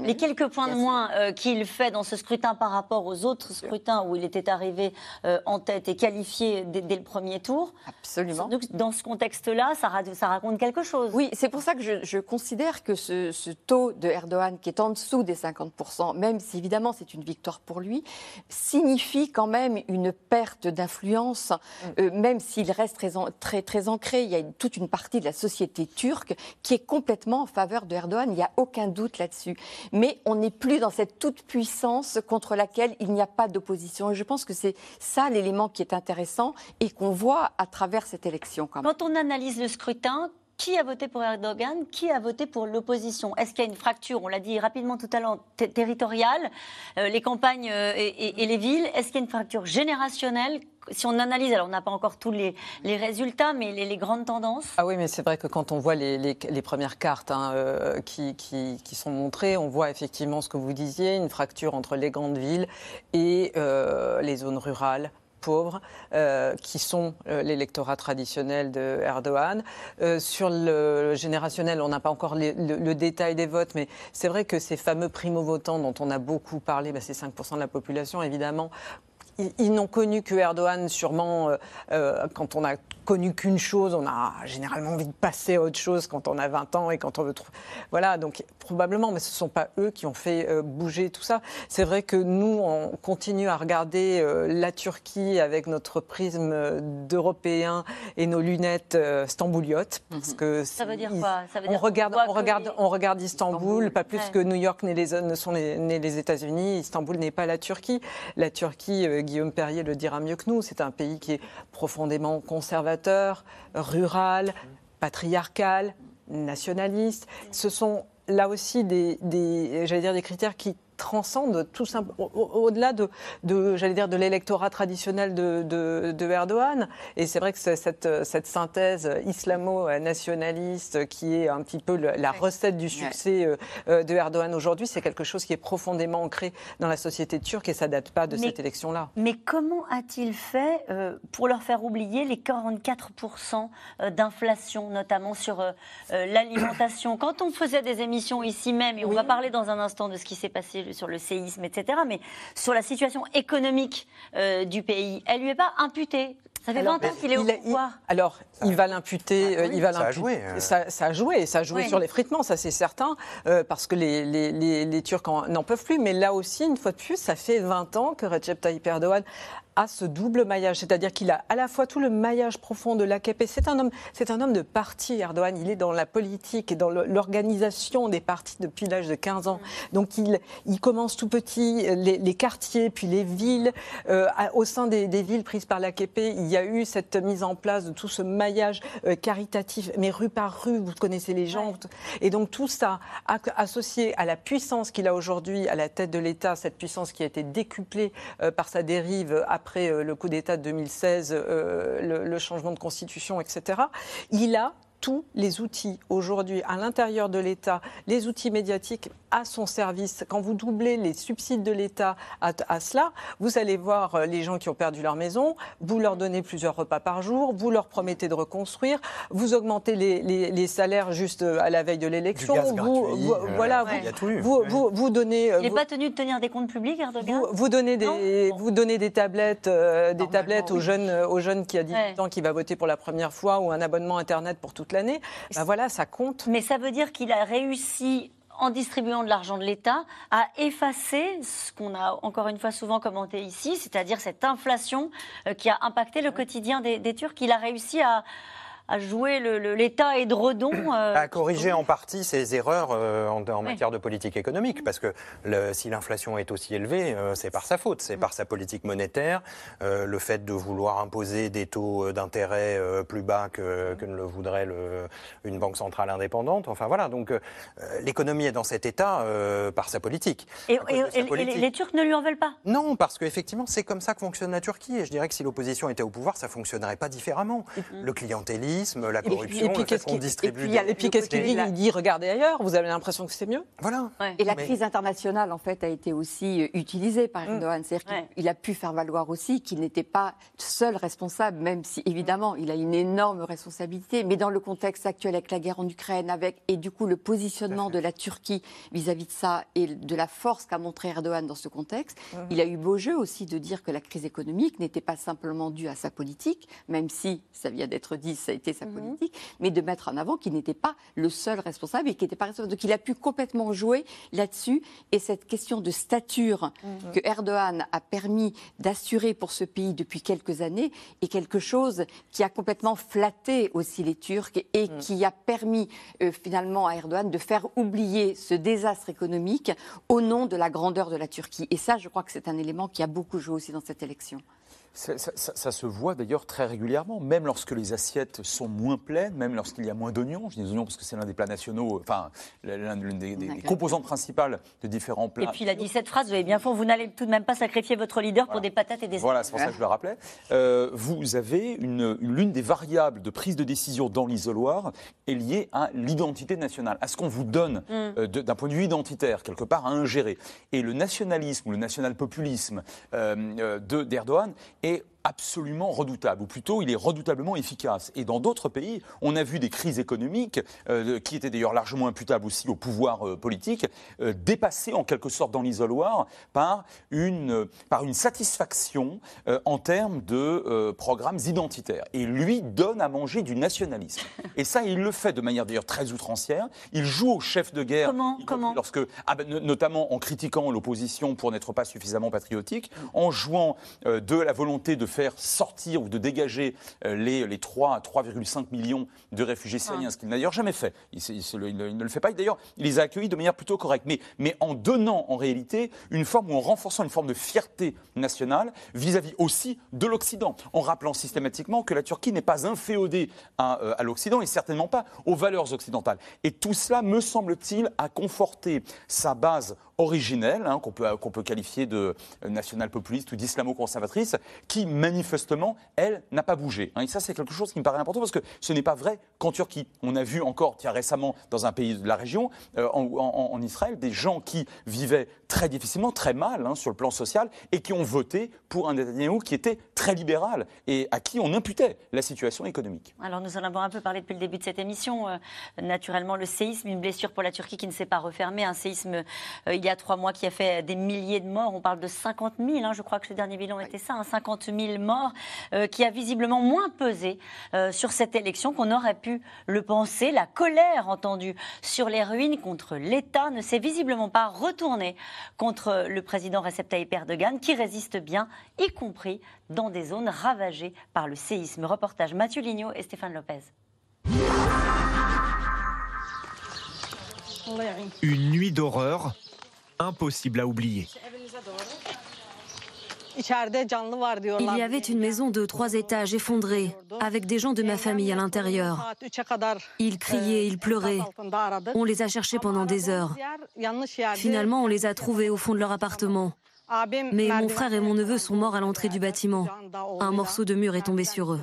Les quelques points de moins euh, qu'il fait dans ce scrutin par rapport aux autres scrutins où il était arrivé euh, en tête et qualifié dès, le premier tour. Absolument. Donc, dans ce contexte-là, ça, ça, raconte quelque chose. Oui, c'est pour ça que je, considère que ce, taux de Erdogan, qui est en dessous des 50%, même si évidemment c'est une victoire pour lui, signifie quand même une perte d'influence, mm. euh, même s'il reste très, très, très ancré. Il y a toute une partie de la société turque qui est complètement en faveur de Erdogan. Il n'y a aucun doute là-dessus mais on n'est plus dans cette toute-puissance contre laquelle il n'y a pas d'opposition. Et je pense que c'est ça l'élément qui est intéressant et qu'on voit à travers cette élection. Quand on analyse le scrutin, qui a voté pour Erdogan Qui a voté pour l'opposition? Est-ce qu'il y a une fracture? On l'a dit rapidement tout à l'heure, territoriale, euh, les campagnes euh, et, les villes. Est-ce qu'il y a une fracture générationnelle? Si on analyse, alors on n'a pas encore tous les, résultats, mais les, grandes tendances Ah oui, mais c'est vrai que quand on voit les, premières cartes hein, euh, qui, sont montrées, on voit effectivement ce que vous disiez, une fracture entre les grandes villes et les zones rurales pauvres, euh, qui sont euh, l'électorat traditionnel de Erdogan. Euh, sur le générationnel, on n'a pas encore le, détail des votes, mais c'est vrai que ces fameux primo-votants dont on a beaucoup parlé, bah, c'est 5% de la population évidemment, ils, n'ont connu que Erdogan, sûrement, quand on a connu qu'une chose, on a généralement envie de passer à autre chose quand on a 20 ans et quand on veut. Voilà, donc probablement, mais ce ne sont pas eux qui ont fait euh, bouger tout ça. C'est vrai que nous, on continue à regarder euh, la Turquie avec notre prisme d'Européens et nos lunettes euh, stambouliotes. Mhm. Parce que ça veut dire quoi? Ça veut on, regarde, on, regarde, on regarde Istanbul, pas plus que New York ne sont les, les États-Unis. Istanbul n'est pas la Turquie. La Turquie Guillaume Perrier le dira mieux que nous, c'est un pays qui est profondément conservateur, rural, patriarcal, nationaliste. Ce sont là aussi des, dire, des critères qui transcende tout simplement au-delà de, de j'allais dire, de l'électorat traditionnel de, de, Erdogan. Et c'est vrai que cette, cette synthèse islamo-nationaliste qui est un petit peu la recette du succès euh, euh, de Erdogan aujourd'hui, c'est quelque chose qui est profondément ancré dans la société turque et ça date pas de cette élection-là. Mais comment a-t-il fait euh, pour leur faire oublier les 44% d'inflation, notamment sur l'alimentation? Quand on faisait des émissions ici même, et on va parler dans un instant de ce qui s'est passé sur le séisme, etc., mais sur la situation économique euh, du pays. Elle lui est pas imputée. Ça fait 20 ans qu'il est au pouvoir. alors, il va l'imputer. Ah, il va ça a joué. Euh. Ça, ça, a joué. Ça a joué sur l'effritement, ça c'est certain, euh, parce que les, les, les, Turcs n'en peuvent plus. Mais là aussi, une fois de plus, ça fait 20 ans que Recep Tayyip Erdogan a ce double maillage, c'est-à-dire qu'il a à la fois tout le maillage profond de l'AKP. C'est un homme, c'est un homme de parti, Erdogan. Il est dans la politique et dans l'organisation des partis depuis l'âge de 15 ans. Donc il, il commence tout petit, les, quartiers, puis les villes. Euh, au sein des, villes prises par l'AKP, il y a eu cette mise en place de tout ce maillage euh, caritatif, mais rue par rue, vous connaissez les gens. Et donc tout ça, associé à la puissance qu'il a aujourd'hui à la tête de l'État, cette puissance qui a été décuplée euh, par sa dérive après après euh, le coup d'État de 2016, euh, le, le, changement de constitution, etc. Il a tous les outils aujourd'hui à l'intérieur de l'État, les outils médiatiques à son service. Quand vous doublez les subsides de l'État à, cela, vous allez voir euh, les gens qui ont perdu leur maison, vous leur donnez plusieurs repas par jour, vous leur promettez de reconstruire, vous augmentez les, salaires juste euh, à la veille de l'élection. Vous, euh, voilà, vous, vous, vous, donnez. Il n'est pas tenu de tenir des comptes publics, Erdogan? Vous, donnez des, vous donnez des tablettes, des tablettes aux jeunes, aux jeunes qui a 18 ans qui va voter pour la première fois ou un abonnement internet pour toute l'année. Ben voilà, ça compte. Mais ça veut dire qu'il a réussi en distribuant de l'argent de l'État, à effacer ce qu'on a encore une fois souvent commenté ici, c'est-à-dire cette inflation euh, qui a impacté le quotidien des, des Turcs. Il a réussi à, à jouer l'État et de redon. Euh, à corriger en partie ses erreurs euh, en, matière de politique économique, parce que si l'inflation est aussi élevée, euh, c'est par sa faute, c'est par sa politique monétaire, le fait de vouloir imposer des taux d'intérêt plus bas que, que, ne le voudrait une banque centrale indépendante. Enfin voilà, donc l'économie est dans cet état par sa politique. Et, les Turcs ne lui en veulent pas? Non, parce qu'effectivement, c'est comme ça que fonctionne la Turquie. Et je dirais que si l'opposition était au pouvoir, ça fonctionnerait pas différemment. Le clientélisme la corruption, et puis, qu'est-ce qu'il dit Il dit regardez ailleurs, vous avez l'impression que c'est mieux Voilà. Et la crise internationale, en fait, a été aussi euh, utilisée par mm. Erdogan. C'est-à-dire qu'il a pu faire valoir aussi qu'il n'était pas seul responsable, même si, évidemment, il a une énorme responsabilité. Mais dans le contexte actuel, avec la guerre en Ukraine, avec, et du coup, le positionnement de la Turquie vis-à-vis de ça et de la force qu'a montré Erdogan dans ce contexte, mm-hmm. il a eu beau jeu aussi de dire que la crise économique n'était pas simplement due à sa politique, même si, ça vient d'être dit, ça a été sa mhm. politique, mais de mettre en avant qu'il n'était pas le seul responsable et qu'il n'était pas responsable. Donc il a pu complètement jouer là-dessus. Et cette question de stature mhm. que Erdogan a permis d'assurer pour ce pays depuis quelques années est quelque chose qui a complètement flatté aussi les Turcs et mhm. qui a permis euh, finalement à Erdogan de faire oublier ce désastre économique au nom de la grandeur de la Turquie. Et ça, je crois que c'est un élément qui a beaucoup joué aussi dans cette élection. Ça, se voit d'ailleurs très régulièrement, même lorsque les assiettes sont moins pleines, même lorsqu'il y a moins d'oignons. Je dis oignons parce que c'est l'un des plats nationaux, enfin, l'une des, composantes principales de différents plats. Et puis il a dit cette phrase, vous avez bien fait, vous n'allez tout de même pas sacrifier votre leader pour des patates et des Voilà, c'est pour ça que je le rappelais. Euh, vous avez une, l'une des variables de prise de décision dans l'isoloir est liée à l'identité nationale, à ce qu'on vous donne mm. euh, d'un point de vue identitaire, quelque part à ingérer. Et le nationalisme ou le national-populisme euh, d'Erdogan est absolument redoutable, ou plutôt il est redoutablement efficace. Et dans d'autres pays, on a vu des crises économiques, euh, qui étaient d'ailleurs largement imputables aussi au pouvoir euh, politique, euh, dépasser en quelque sorte dans l'isoloir par une, par une satisfaction en termes de programmes identitaires. Et lui donne à manger du nationalisme. Et ça, il le fait de manière d'ailleurs très outrancière. Il joue au chef de guerre. Comment, Comment lorsque, ah ben, Notamment en critiquant l'opposition pour n'être pas suffisamment patriotique, en jouant de la volonté de faire sortir ou de dégager euh, les, les 3 à 3,5 millions de réfugiés syriens, ce qu'il n'a d'ailleurs jamais fait. Il, ne le fait pas. D'ailleurs, il les a accueillis de manière plutôt correcte. Mais, mais en donnant en réalité une forme ou en renforçant une forme de fierté nationale vis-à-vis aussi de l'Occident, en rappelant systématiquement que la Turquie n'est pas inféodée à, euh, à l'Occident et certainement pas aux valeurs occidentales. Et tout cela, me semble-t-il, a conforté sa base originelle, hein, qu'on peut, qu'on peut qualifier de national-populiste ou d'islamo-conservatrice, qui manifestement, elle, n'a pas bougé. Hein. Et ça, c'est quelque chose qui me paraît important parce que ce n'est pas vrai qu'en Turquie. On a vu encore, tiens, récemment, dans un pays de la région, euh, en, Israël, des gens qui vivaient très difficilement, très mal hein, sur le plan social et qui ont voté pour un Netanyahu qui était très libéral et à qui on imputait la situation économique. Alors, nous en avons un peu parlé depuis le début de cette émission. Euh, naturellement, le séisme, une blessure pour la Turquie qui ne s'est pas refermée, un séisme euh, il y a trois mois qui a fait des milliers de morts. On parle de 50 000, hein, je crois que le dernier bilan était ça, 50 hein, 000 morts, euh, qui a visiblement moins pesé sur cette élection qu'on aurait pu le penser. La colère entendue sur les ruines contre l'État ne s'est visiblement pas retournée contre le président Recep Tayyip Erdogan, qui résiste bien, y compris dans des zones ravagées par le séisme. Reportage Mathieu Lignot et Stéphane Lopez. Une nuit d'horreur impossible à oublier. Il y avait une maison de trois étages effondrée, avec des gens de ma famille à l'intérieur. Ils criaient, ils pleuraient. On les a cherchés pendant des heures. Finalement, on les a trouvés au fond de leur appartement. Mais mon frère et mon neveu sont morts à l'entrée du bâtiment. Un morceau de mur est tombé sur eux.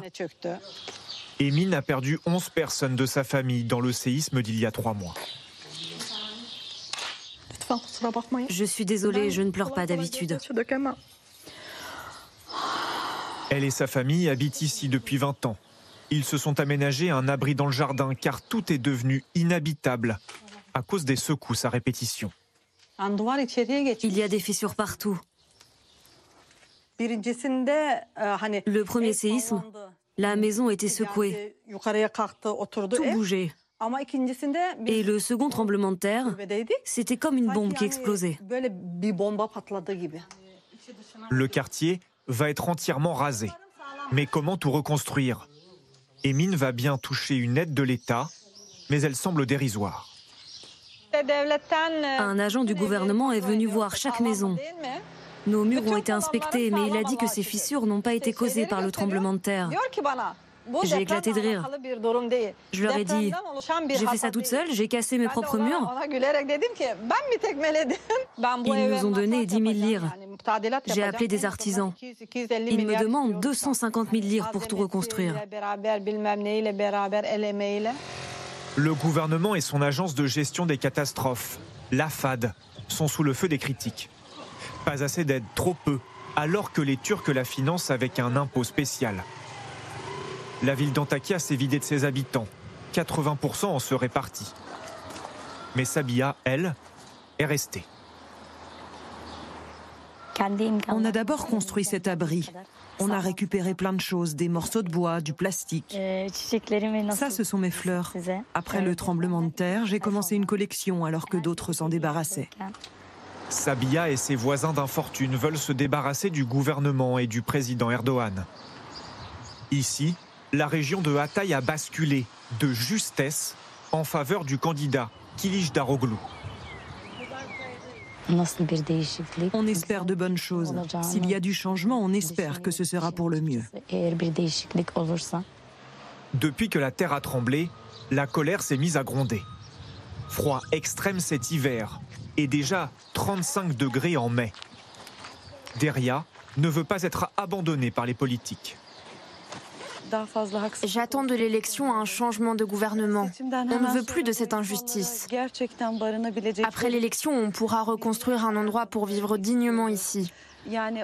Emin a perdu 11 personnes de sa famille dans le séisme d'il y a trois mois. Je suis désolée, je ne pleure pas d'habitude. Elle et sa famille habitent ici depuis 20 ans. Ils se sont aménagés un abri dans le jardin car tout est devenu inhabitable à cause des secousses à répétition. Il y a des fissures partout. Le premier séisme, la maison était secouée. Tout bougeait. Et le second tremblement de terre, c'était comme une bombe qui explosait. Le quartier va être entièrement rasé. Mais comment tout reconstruire? Emine va bien toucher une aide de l'État, mais elle semble dérisoire. Un agent du gouvernement est venu voir chaque maison. Nos murs ont été inspectés, mais il a dit que ces fissures n'ont pas été causées par le tremblement de terre. J'ai éclaté de rire. Je leur ai dit, j'ai fait ça toute seule, j'ai cassé mes propres murs. Ils nous ont donné 10 000 lires. J'ai appelé des artisans. Ils me demandent 250 000 lires pour tout reconstruire. Le gouvernement et son agence de gestion des catastrophes, l'AFAD, sont sous le feu des critiques. Pas assez d'aide, trop peu, alors que les Turcs la financent avec un impôt spécial. La ville d'Antakya s'est vidée de ses habitants. 80% en seraient partis. Mais Sabia, elle, est restée. On a d'abord construit cet abri. On a récupéré plein de choses, des morceaux de bois, du plastique. Ça, ce sont mes fleurs. Après le tremblement de terre, j'ai commencé une collection alors que d'autres s'en débarrassaient. Sabia et ses voisins d'infortune veulent se débarrasser du gouvernement et du président Erdogan. Ici, la région de Hatay a basculé de justesse en faveur du candidat Kilij Daroglu. On espère de bonnes choses. S'il y a du changement, on espère que ce sera pour le mieux. Depuis que la terre a tremblé, la colère s'est mise à gronder. Froid extrême cet hiver et déjà 35 degrés en mai. Deria ne veut pas être abandonnée par les politiques. J'attends de l'élection un changement de gouvernement. On ne veut plus de cette injustice. Après l'élection, on pourra reconstruire un endroit pour vivre dignement ici.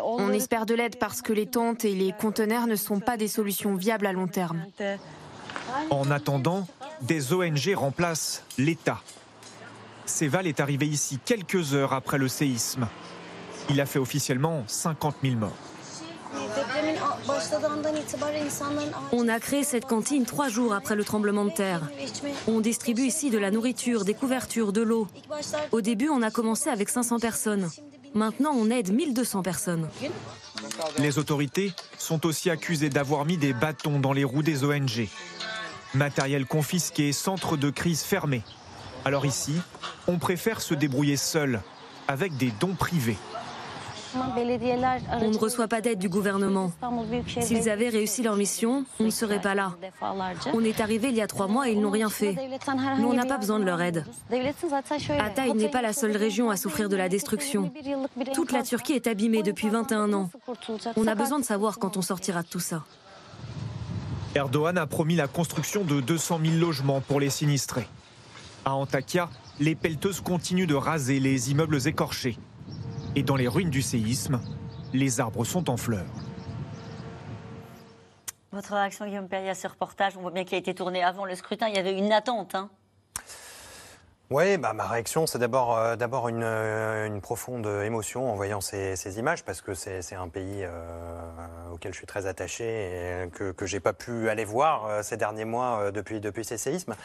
On espère de l'aide parce que les tentes et les conteneurs ne sont pas des solutions viables à long terme. En attendant, des ONG remplacent l'État. Seval est arrivé ici quelques heures après le séisme. Il a fait officiellement 50 000 morts. On a créé cette cantine trois jours après le tremblement de terre. On distribue ici de la nourriture, des couvertures, de l'eau. Au début, on a commencé avec 500 personnes. Maintenant, on aide 1200 personnes. Les autorités sont aussi accusées d'avoir mis des bâtons dans les roues des ONG. Matériel confisqué, centre de crise fermé. Alors ici, on préfère se débrouiller seul, avec des dons privés. On ne reçoit pas d'aide du gouvernement. S'ils avaient réussi leur mission, on ne serait pas là. On est arrivé il y a trois mois et ils n'ont rien fait. Nous, on n'a pas besoin de leur aide. Hatay n'est pas la seule région à souffrir de la destruction. Toute la Turquie est abîmée depuis 21 ans. On a besoin de savoir quand on sortira de tout ça. Erdogan a promis la construction de 200 000 logements pour les sinistrés. À Antakya, les pelleteuses continuent de raser les immeubles écorchés. Et dans les ruines du séisme, les arbres sont en fleurs. Votre réaction, Guillaume Perrier, à ce reportage On voit bien qu'il a été tourné avant le scrutin. Il y avait une attente. Hein oui, bah, ma réaction, c'est d'abord euh, une, euh, une, profonde émotion en voyant ces, ces images, parce que c'est un pays euh, auquel je suis très attaché et que, que j'ai pas pu aller voir ces derniers mois depuis, depuis ces séismes.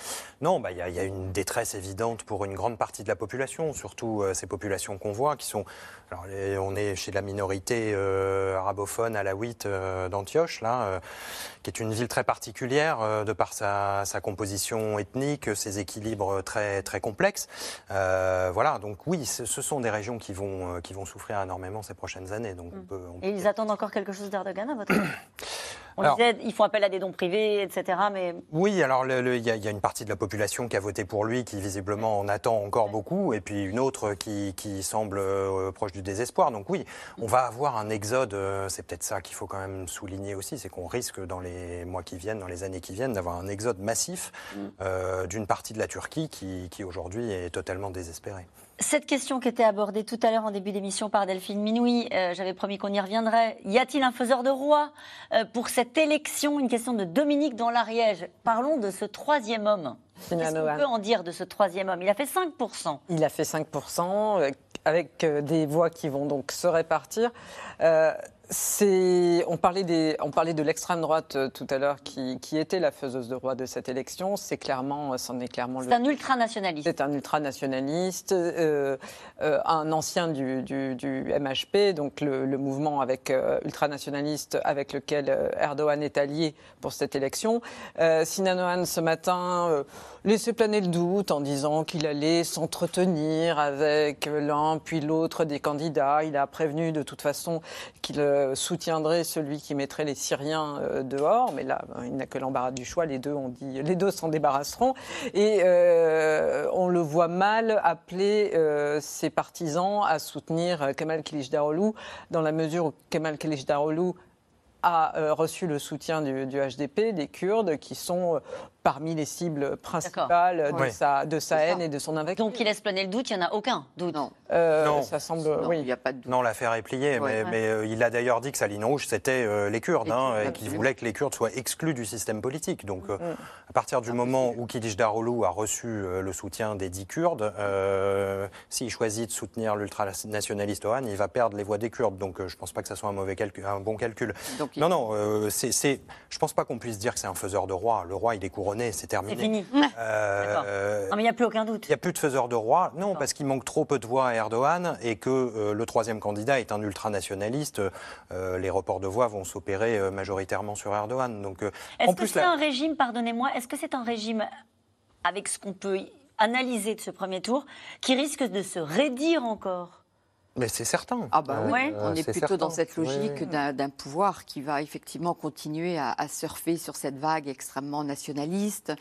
Non, bah, il y, y, a une détresse évidente pour une grande partie de la population, surtout ces populations qu'on voit, qui sont alors, on est chez la minorité euh, arabophone alaouite euh, d'Antioche, là, euh, qui est une ville très particulière euh, de par sa, sa, composition ethnique, ses équilibres très, très complexes. voilà, donc oui, ce, sont des régions qui vont, qui vont souffrir énormément ces prochaines années. Donc on mm. Et ils attendent encore quelque chose d'Erdogan à votre avis? On disait, ils font appel à des dons privés, etc. Mais... Oui, alors il y, y, a une partie de la population qui a voté pour lui, qui visiblement en attend encore beaucoup, et puis une autre qui, qui semble proche du désespoir. Donc oui, on va avoir un exode, euh, c'est peut-être ça qu'il faut quand même souligner aussi, c'est qu'on risque dans les mois qui viennent, dans les années qui viennent, d'avoir un exode massif mm. euh, d'une partie de la Turquie qui, qui aujourd'hui est totalement désespérée. Cette question qui était abordée tout à l'heure en début d'émission par Delphine Minoui, euh, j'avais promis qu'on y reviendrait. Y a-t-il un faiseur de roi pour cette élection Une question de Dominique dans l'Ariège? Parlons de ce troisième homme. Qu'est-ce qu'on peut en dire de ce troisième homme? Il a fait 5%. Il a fait 5% avec euh, des voix qui vont donc se répartir. Euh, on parlait, des, on parlait de l'extrême droite euh, tout à l'heure qui, était la faiseuse de roi de cette élection. C'est clairement, euh, c'en est clairement. C'est un ultranationaliste. C'est un ultranationaliste, euh, euh, un ancien du, MHP, donc le, mouvement avec ultranationaliste avec lequel Erdogan est allié pour cette élection. Sinan ce matin laissait planer le doute en disant qu'il allait s'entretenir avec l'un puis l'autre des candidats. Il a prévenu de toute façon qu'il euh, soutiendrait celui qui mettrait les Syriens euh, dehors, mais là, ben, il n'a que l'embarras du choix. Les deux ont dit, les deux s'en débarrasseront, et euh, on le voit mal appeler ses partisans à soutenir Kemal Kılıçdaroğlu dans la mesure où Kemal Kılıçdaroğlu a reçu le soutien du, du, HDP, des Kurdes, qui sont parmi les cibles principales de, sa, de sa haine et de son invective. Donc il laisse planer le doute, il n'y en a aucun doute Non. Euh, Ça semble, oui. Il y a pas de doute. Non, l'affaire est pliée, mais, euh, il a d'ailleurs dit que sa ligne rouge, c'était euh, les Kurdes, hein, et qu'il voulait que les Kurdes soient exclus du système politique. Donc mm. à partir du moment où Kilic Daroglu a reçu le soutien des dix Kurdes, s'il choisit de soutenir l'ultranationaliste Oran, il va perdre les voix des Kurdes. Donc je ne pense pas que ça soit un, mauvais calcul, un bon calcul. Non, non, c'est, je ne pense pas qu'on puisse dire que c'est un faiseur de roi. Le roi, il est couronné c'est terminé. C'est fini. Euh, non, mais il n'y a plus aucun doute. Il n'y a plus de faiseur de roi. Non, parce qu'il manque trop peu de voix à Erdogan et que euh, le troisième candidat est un ultranationaliste. Euh, les reports de voix vont s'opérer majoritairement sur Erdogan. Donc, est-ce que c'est un régime, pardonnez-moi, est-ce que c'est un régime avec ce qu'on peut analyser de ce premier tour qui risque de se raidir encore? Mais c'est certain. Ah bah oui, on est, plutôt dans cette logique d'un pouvoir qui va effectivement continuer à, surfer sur cette vague extrêmement nationaliste.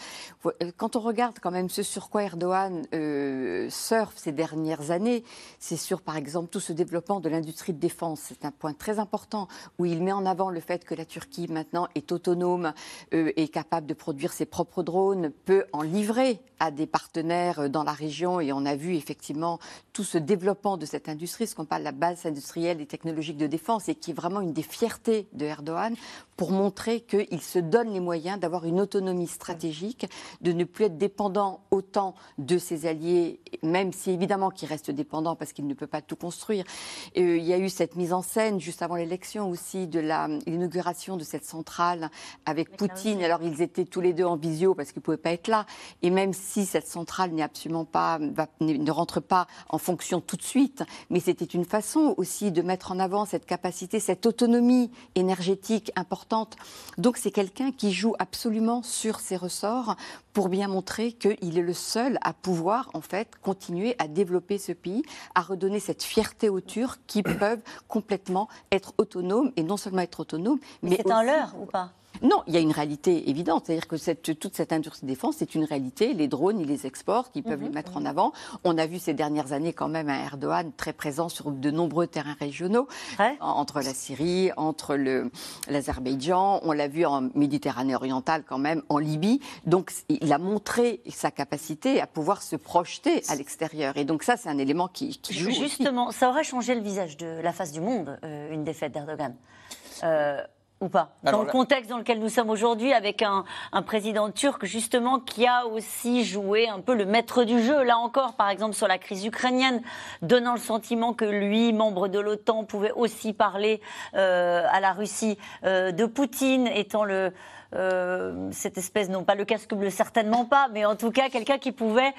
Quand on regarde quand même ce sur quoi Erdogan euh, surfe ces dernières années, c'est sur par exemple tout ce développement de l'industrie de défense. C'est un point très important où il met en avant le fait que la Turquie maintenant est autonome, euh, est capable de produire ses propres drones, peut en livrer à des partenaires dans la région et on a vu effectivement tout ce développement de cette industrie, ce qu'on parle de la base industrielle et technologique de défense et qui est vraiment une des fiertés de Erdogan. Pour montrer qu'il se donne les moyens d'avoir une autonomie stratégique, de ne plus être dépendant autant de ses alliés, même si évidemment qu'il reste dépendant parce qu'il ne peut pas tout construire. Euh, il y a eu cette mise en scène juste avant l'élection aussi de l'inauguration de cette centrale avec Poutine. Alors ils étaient tous les deux en visio parce qu'ils ne pouvaient pas être là. Et même si cette centrale n'est absolument pas, ne rentre pas en fonction tout de suite, mais c'était une façon aussi de mettre en avant cette capacité, cette autonomie énergétique importante. Donc c'est quelqu'un qui joue absolument sur ses ressorts pour bien montrer qu'il est le seul à pouvoir en fait continuer à développer ce pays, à redonner cette fierté aux Turcs qui peuvent complètement être autonomes et non seulement être autonomes, mais, c'est un leurre ou pas? Non, il y a une réalité évidente, c'est-à-dire que cette, toute cette industrie de défense, c'est une réalité. Les drones, ils les exportent, ils peuvent les mhm. mettre en avant. On a vu ces dernières années quand même un Erdogan très présent sur de nombreux terrains régionaux, entre la Syrie, entre l'Azerbaïdjan, on l'a vu en Méditerranée orientale quand même, en Libye. Donc il a montré sa capacité à pouvoir se projeter à l'extérieur. Et donc ça, c'est un élément qui, joue. Justement, ça aurait changé le visage de la face du monde, euh, une défaite d'Erdogan. Euh, ou pas Dans le contexte dans lequel nous sommes aujourd'hui, avec un, président turc justement qui a aussi joué un peu le maître du jeu, là encore, par exemple sur la crise ukrainienne, donnant le sentiment que lui, membre de l'OTAN, pouvait aussi parler euh, à la Russie euh, de Poutine, étant le euh, cette espèce, non pas le casque bleu, certainement pas, mais en tout cas quelqu'un qui pouvait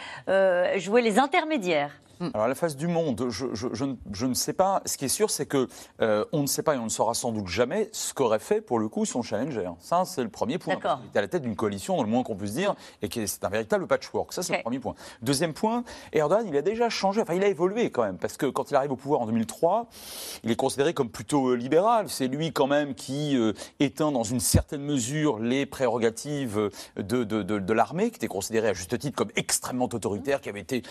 jouer les intermédiaires. Hmm. Alors, à la face du monde, je, ne sais pas. Ce qui est sûr, c'est que euh, on ne sait pas et on ne saura sans doute jamais ce qu'aurait fait, pour le coup, son challenger. Ça, c'est le premier point. Il est à la tête d'une coalition, dans le moins qu'on puisse dire, et c'est un véritable patchwork. Ça, c'est le premier point. Deuxième point, Erdogan, il a déjà changé, enfin, il a évolué quand même, parce que quand il arrive au pouvoir en 2003, il est considéré comme plutôt euh, libéral. C'est lui, quand même, qui euh, éteint dans une certaine mesure les prérogatives de, de, l'armée, qui était considérée à juste titre comme extrêmement autoritaire, qui avait été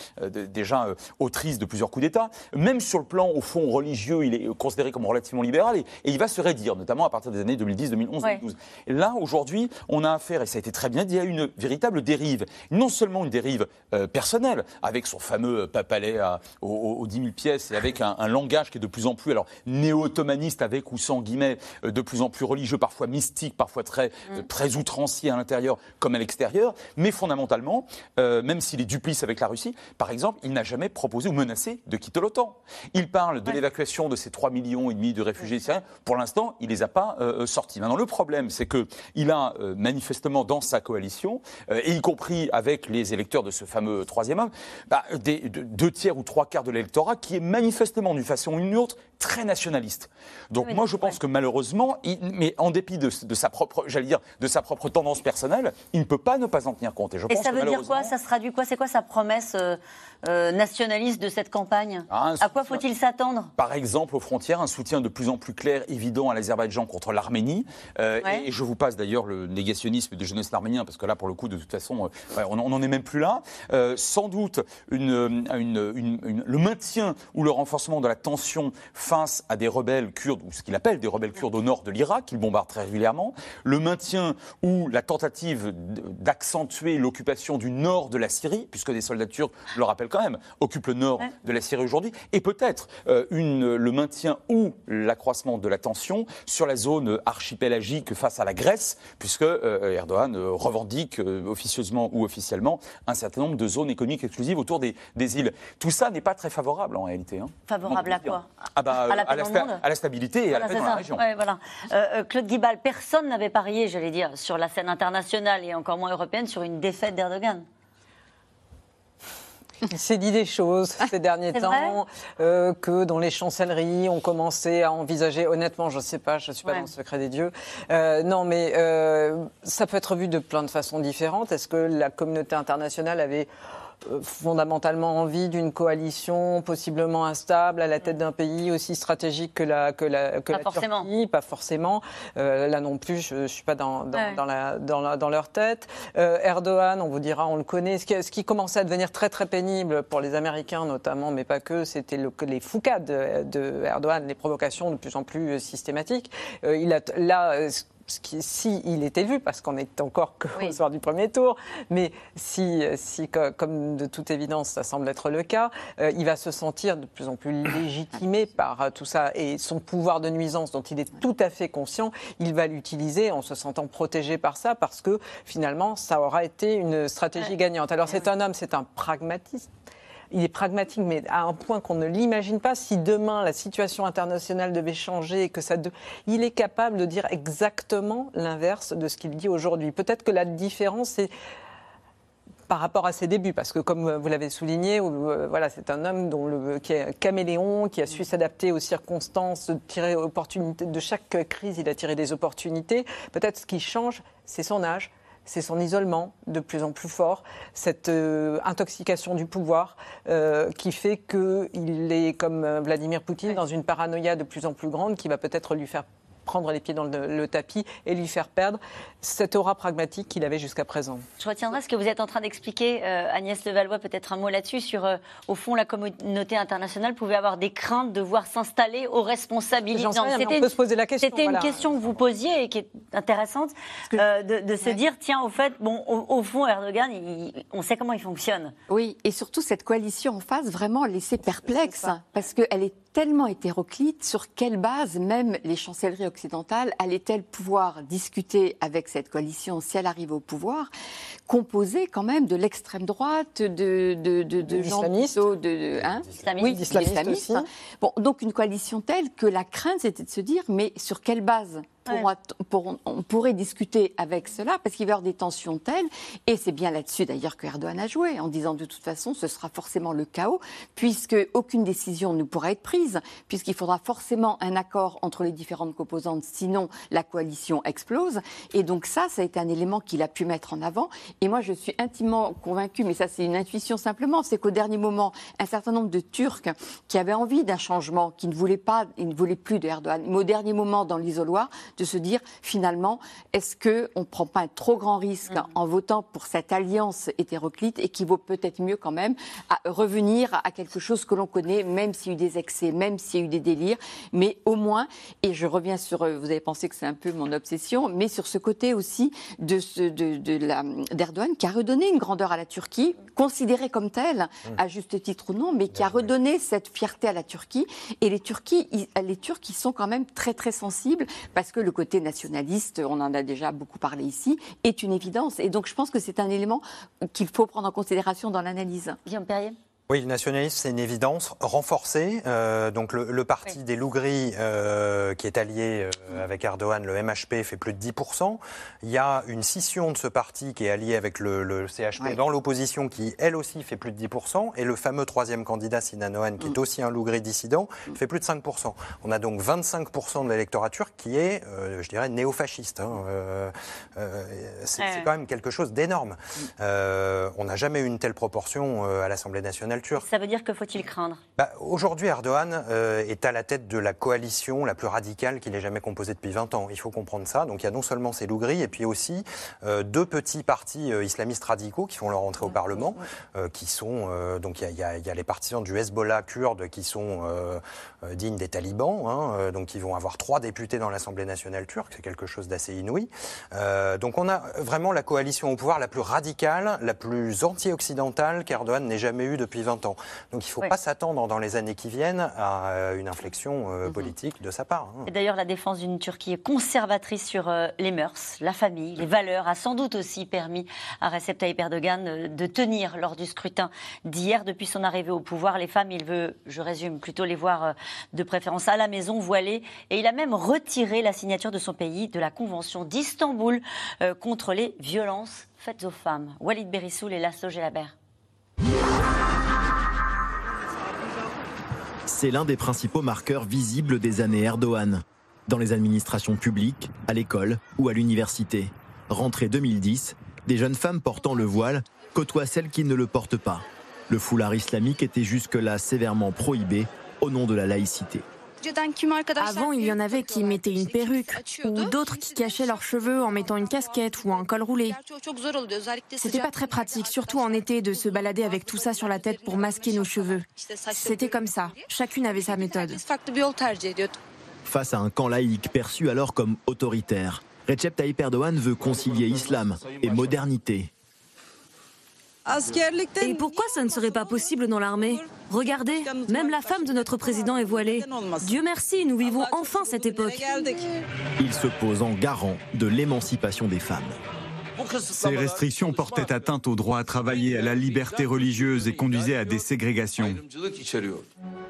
déjà autrice de plusieurs coups d'État. Même sur le plan, au fond, religieux, il est considéré comme relativement libéral et, il va se raidir, notamment à partir des années 2010, 2011, 2012. Et là, aujourd'hui, on a affaire, et ça a été très bien dit, à une véritable dérive. Non seulement une dérive euh, personnelle, avec son fameux papalais aux, 10 000 pièces et avec un, langage qui est de plus en plus, alors, néo-ottomaniste, avec ou sans guillemets, euh, de plus en plus religieux, parfois mystique, parfois très, euh, mm. très outrancier à l'intérieur comme à l'extérieur. Mais fondamentalement, même s'il est duplice avec la Russie, par exemple, il n'a jamais proposé ou menacé de quitter l'OTAN. Il parle de l'évacuation de ces 3 millions et demi de réfugiés syriens. Pour l'instant, il ne les a pas euh, euh, sortis. Maintenant, le problème, c'est qu'il a euh, manifestement dans sa coalition, et y compris avec les électeurs de ce fameux troisième homme, bah, des, deux tiers ou trois quarts de l'électorat qui est manifestement, d'une façon ou d'une autre, très nationaliste. Donc moi, je pense que malheureusement, mais en dépit de, sa propre, j'allais dire, de sa propre tendance personnelle, il ne peut pas ne pas en tenir compte. Et, je ça veut dire quoi? Ça se traduit quoi? C'est quoi sa promesse nationaliste? De cette campagne ah, À quoi faut-il s'attendre Par exemple, aux frontières, un soutien de plus en plus clair, évident à l'Azerbaïdjan contre l'Arménie. Euh, et, je vous passe d'ailleurs le négationnisme de jeunesse arménien, parce que là, pour le coup, de toute façon, euh, on n'en est même plus là. Euh, sans doute une, le maintien ou le renforcement de la tension face à des rebelles kurdes, ou ce qu'il appelle des rebelles kurdes au nord de l'Irak, qu'il bombarde très régulièrement. Le maintien ou la tentative d'accentuer l'occupation du nord de la Syrie, puisque des soldats turcs, je le rappelle quand même, occupent le nord de la Syrie aujourd'hui, et peut-être euh, le maintien ou l'accroissement de la tension sur la zone archipélagique face à la Grèce, puisque euh, Erdogan euh, revendique officieusement ou officiellement un certain nombre de zones économiques exclusives autour des, îles. Tout ça n'est pas très favorable en réalité. Hein. Favorable à quoi ah bah, à, la stabilité et à la paix dans la région. voilà. Claude Guibal, personne n'avait parié, j'allais dire, sur la scène internationale et encore moins européenne, sur une défaite d'Erdogan. Il s'est dit des choses ces derniers temps, euh, que dans les chancelleries, on commençait à envisager, honnêtement, je ne sais pas, je ne suis pas dans le secret des dieux. Euh, non, mais euh, ça peut être vu de plein de façons différentes. Est-ce que la communauté internationale avait fondamentalement envie d'une coalition possiblement instable à la tête d'un pays aussi stratégique que la, que la, que pas forcément. Turquie, pas forcément. Euh, là non plus, je ne suis pas dans, dans, dans, la, dans, dans, leur tête. Euh, Erdogan, on vous dira, on le connaît. Ce qui, ce qui, commençait à devenir très très pénible pour les Américains notamment, mais pas que, c'était le, les foucades de, de, Erdogan, les provocations de plus en plus systématiques. il a, là, si il était vu, parce qu'on est encore qu'au soir du premier tour, mais si, si, comme de toute évidence, ça semble être le cas, euh, il va se sentir de plus en plus légitimé par euh, tout ça. Et son pouvoir de nuisance dont il est tout à fait conscient, il va l'utiliser en se sentant protégé par ça parce que finalement, ça aura été une stratégie gagnante. Alors c'est un homme, c'est un pragmatiste il est pragmatique, mais à un point qu'on ne l'imagine pas. Si demain la situation internationale devait changer et que ça, il est capable de dire exactement l'inverse de ce qu'il dit aujourd'hui. Peut-être que la différence est par rapport à ses débuts, parce que comme vous l'avez souligné, euh, voilà, c'est un homme dont le, qui est caméléon, qui a su s'adapter aux circonstances, tirer opportunité de chaque crise, il a tiré des opportunités. Peut-être ce qui change, c'est son âge c'est son isolement de plus en plus fort, cette euh, intoxication du pouvoir euh, qui fait qu'il est, comme euh, Vladimir Poutine, dans une paranoïa de plus en plus grande qui va peut-être lui faire prendre les pieds dans le, tapis et lui faire perdre cette aura pragmatique qu'il avait jusqu'à présent. Je retiendrai ce que vous êtes en train d'expliquer, euh, Agnès Levallois, peut-être un mot là-dessus, sur, euh, au fond, la communauté internationale pouvait avoir des craintes de voir s'installer aux responsabilités. on peut se poser la question. C'était une question que vous posiez et qui est intéressante, euh, de, se dire, tiens, au fait, bon, au, fond, Erdogan, on sait comment il fonctionne. Oui, et surtout cette coalition en face vraiment laissée perplexe, parce qu'elle est tellement hétéroclite, sur quelle base même les chancelleries occidentales allaient-elles pouvoir discuter avec cette coalition si elle arrive au pouvoir, composée quand même de l'extrême droite, de, de, de, de gens de hein oui, d'islamistes Bon, donc une coalition telle que la crainte c'était de se dire mais sur quelle base? On pourrait discuter avec cela parce qu'il va y avoir des tensions telles, et c'est bien là-dessus d'ailleurs que Erdogan a joué, en disant de toute façon ce sera forcément le chaos, puisque aucune décision ne pourra être prise, puisqu'il faudra forcément un accord entre les différentes composantes, sinon la coalition explose. Et donc ça, ça a été un élément qu'il a pu mettre en avant. Et moi, je suis intimement convaincue, mais ça c'est une intuition simplement, c'est qu'au dernier moment, un certain nombre de Turcs qui avaient envie d'un changement, qui ne voulaient pas, ils ne voulaient plus d'Erdogan, mais au dernier moment dans l'isoloir, de se dire finalement, est-ce qu'on ne prend pas un trop grand risque mm. en votant pour cette alliance hétéroclite et qui vaut peut-être mieux quand même à revenir à quelque chose que l'on connaît, même s'il y a eu des excès, même s'il y a eu des délires, mais au moins, et je reviens sur, euh, vous avez pensé que c'est un peu mon obsession, mais sur ce côté aussi de, de, de d'Erdogan qui a redonné une grandeur à la Turquie, considérée comme telle, mm. à juste titre ou non, mais qui a redonné cette fierté à la Turquie. Et les, Turquie, les Turcs, ils sont quand même très très sensibles parce que le côté nationaliste, on en a déjà beaucoup parlé ici, est une évidence. Et donc je pense que c'est un élément qu'il faut prendre en considération dans l'analyse. Guillaume Perrier? Oui, le nationalisme, c'est une évidence renforcée. Euh, donc le, parti des loups gris, euh, qui est allié euh, avec Erdogan, le MHP, fait plus de 10%. Il y a une scission de ce parti qui est allié avec le, CHP dans l'opposition, qui elle aussi fait plus de 10%. Et le fameux troisième candidat, Sinan Oğan, qui est mm. aussi un loup gris dissident, mm. fait plus de 5%. On a donc 25% de l'électorat turc qui est, je dirais, néofasciste. Hein. c'est quand même quelque chose d'énorme. Mm. on n'a jamais eu une telle proportion à l'Assemblée nationale ça veut dire que faut-il craindre? Bah, Aujourd'hui, Erdogan euh, est à la tête de la coalition la plus radicale qu'il ait jamais composée depuis 20 ans. Il faut comprendre ça. Donc il y a non seulement ces loups gris, et puis aussi euh, deux petits partis euh, islamistes radicaux qui font leur entrée au Parlement, qui sont donc il y, a, les partisans du Hezbollah kurde qui sont dignes des talibans, hein, donc ils vont avoir trois députés dans l'Assemblée nationale turque, c'est quelque chose d'assez inouï. donc on a vraiment la coalition au pouvoir la plus radicale, la plus anti-occidentale qu'Erdogan n'ait jamais eue depuis 20 ans. Donc il ne faut pas s'attendre dans les années qui viennent à euh, une inflexion euh, mhm. politique de sa part. Hein. Et d'ailleurs, la défense d'une Turquie conservatrice sur euh, les mœurs, la famille, les valeurs a sans doute aussi permis à Recep Tayyip Erdogan de tenir lors du scrutin d'hier. Depuis son arrivée au pouvoir, les femmes, il veut, je résume, plutôt les voir de préférence à la maison, voilées. Et il a même retiré la signature de son pays de la Convention d'Istanbul contre les violences faites aux femmes. Walid Berissoul et Lasso Gelabert. C'est l'un des principaux marqueurs visibles des années Erdogan. Dans les administrations publiques, à l'école ou à l'université. Rentrée 2010, des jeunes femmes portant le voile côtoient celles qui ne le portent pas. Le foulard islamique était jusque-là sévèrement prohibé au nom de la laïcité. Avant, il y en avait qui mettaient une perruque ou d'autres qui cachaient leurs cheveux en mettant une casquette ou un col roulé. C'était pas très pratique, surtout en été, de se balader avec tout ça sur la tête pour masquer nos cheveux. C'était comme ça. Chacune avait sa méthode. Face à un camp laïque perçu alors comme autoritaire, Recep Tayyip Erdogan veut concilier islam et modernité. Et pourquoi ça ne serait pas possible dans l'armée Regardez, même la femme de notre président est voilée. Dieu merci, nous vivons enfin cette époque. Il se pose en garant de l'émancipation des femmes. Ces restrictions portaient atteinte au droit à travailler, à la liberté religieuse et conduisaient à des ségrégations.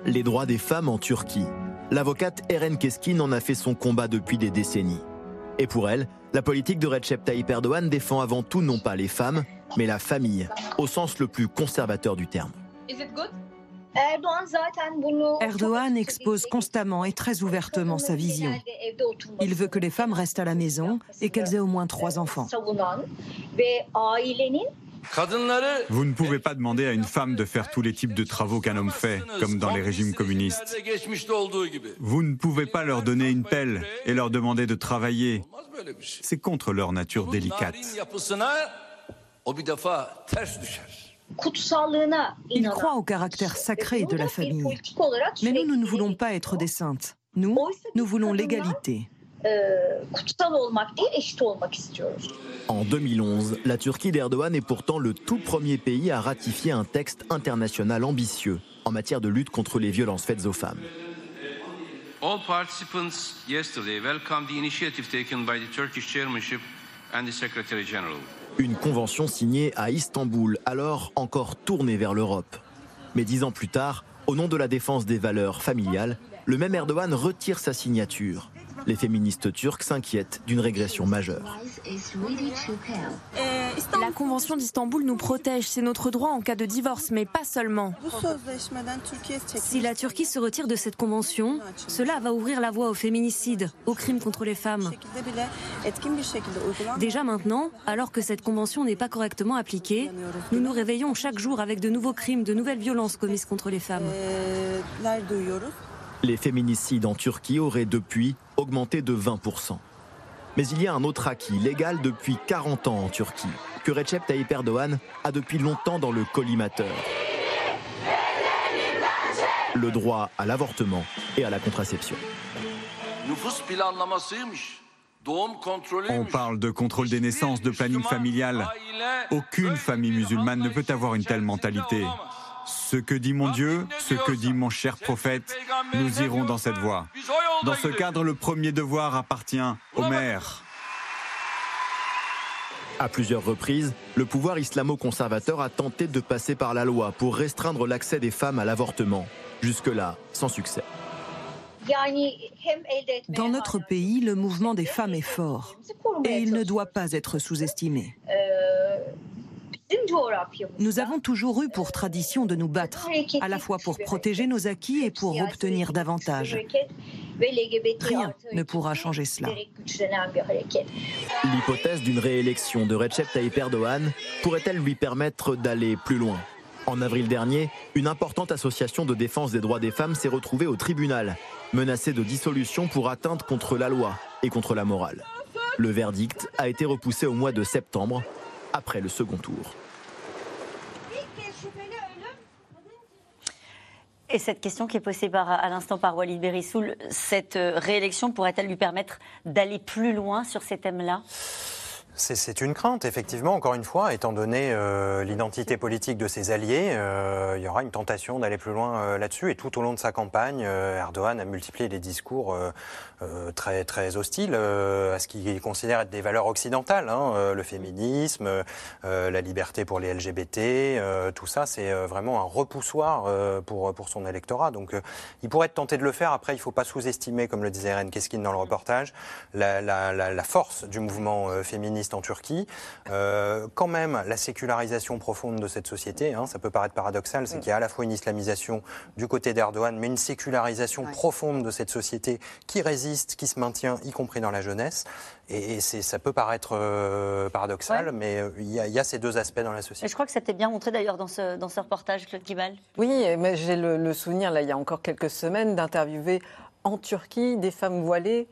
Les droits des femmes en Turquie. L'avocate Eren Keskin en a fait son combat depuis des décennies. Et pour elle, la politique de Recep Tayyip Erdogan défend avant tout non pas les femmes, mais la famille, au sens le plus conservateur du terme. Erdogan expose constamment et très ouvertement sa vision. Il veut que les femmes restent à la maison et qu'elles aient au moins trois enfants. Vous ne pouvez pas demander à une femme de faire tous les types de travaux qu'un homme fait, comme dans les régimes communistes. Vous ne pouvez pas leur donner une pelle et leur demander de travailler. C'est contre leur nature délicate. Il croit au caractère sacré de la famille. Mais nous, nous ne voulons pas être des saintes. Nous, nous voulons l'égalité. En 2011, la Turquie d'Erdogan est pourtant le tout premier pays à ratifier un texte international ambitieux en matière de lutte contre les violences faites aux femmes. All participants yesterday welcomed the initiative taken by the Turkish chairmanship and the Secretary General. Une convention signée à Istanbul, alors encore tournée vers l'Europe. Mais dix ans plus tard, au nom de la défense des valeurs familiales, le même Erdogan retire sa signature. Les féministes turques s'inquiètent d'une régression majeure. La Convention d'Istanbul nous protège, c'est notre droit en cas de divorce, mais pas seulement. Si la Turquie se retire de cette convention, cela va ouvrir la voie au féminicide, aux crimes contre les femmes. Déjà maintenant, alors que cette convention n'est pas correctement appliquée, nous nous réveillons chaque jour avec de nouveaux crimes, de nouvelles violences commises contre les femmes. Les féminicides en Turquie auraient depuis augmenté de 20%. Mais il y a un autre acquis légal depuis 40 ans en Turquie, que Recep Tayyip Erdogan a depuis longtemps dans le collimateur. Le droit à l'avortement et à la contraception. On parle de contrôle des naissances, de planning familial. Aucune famille musulmane ne peut avoir une telle mentalité. Ce que dit mon Dieu, ce que dit mon cher prophète, nous irons dans cette voie. Dans ce cadre, le premier devoir appartient au maire. À plusieurs reprises, le pouvoir islamo-conservateur a tenté de passer par la loi pour restreindre l'accès des femmes à l'avortement. Jusque-là, sans succès. Dans notre pays, le mouvement des femmes est fort et il ne doit pas être sous-estimé. Nous avons toujours eu pour tradition de nous battre, à la fois pour protéger nos acquis et pour obtenir davantage. Rien ne pourra changer cela. L'hypothèse d'une réélection de Recep Tayyip Erdogan pourrait-elle lui permettre d'aller plus loin? En avril dernier, une importante association de défense des droits des femmes s'est retrouvée au tribunal, menacée de dissolution pour atteinte contre la loi et contre la morale. Le verdict a été repoussé au mois de septembre après le second tour. Et cette question qui est posée par, à l'instant par Walid Berissoul, cette euh, réélection pourrait-elle lui permettre d'aller plus loin sur ces thèmes-là? C'est une crainte, effectivement, encore une fois, étant donné euh, l'identité politique de ses alliés, euh, il y aura une tentation d'aller plus loin là-dessus. Et tout au long de sa campagne, Erdogan a multiplié les discours euh, très, très hostile euh, à ce qu'il considère être des valeurs occidentales, hein, euh, le féminisme, la liberté pour les LGBT, tout ça, c'est vraiment un repoussoir pour, pour son électorat. Donc il pourrait être tenté de le faire. Après, il ne faut pas sous-estimer, comme le disait Eren Keskin dans le reportage, la, force du mouvement féministe en Turquie. quand même, la sécularisation profonde de cette société, hein, ça peut paraître paradoxal, c'est qu'il y a à la fois une islamisation du côté d'Erdogan, mais une sécularisation profonde de cette société qui résiste qui se maintient, y compris dans la jeunesse. Et, ça peut paraître euh, paradoxal, mais euh, il y, a ces deux aspects dans la société. Et je crois que c'était bien montré d'ailleurs dans ce, dans ce reportage, Claude Kibal. Oui, mais j'ai le, souvenir, là, il y a encore quelques semaines, d'interviewer en Turquie des femmes voilées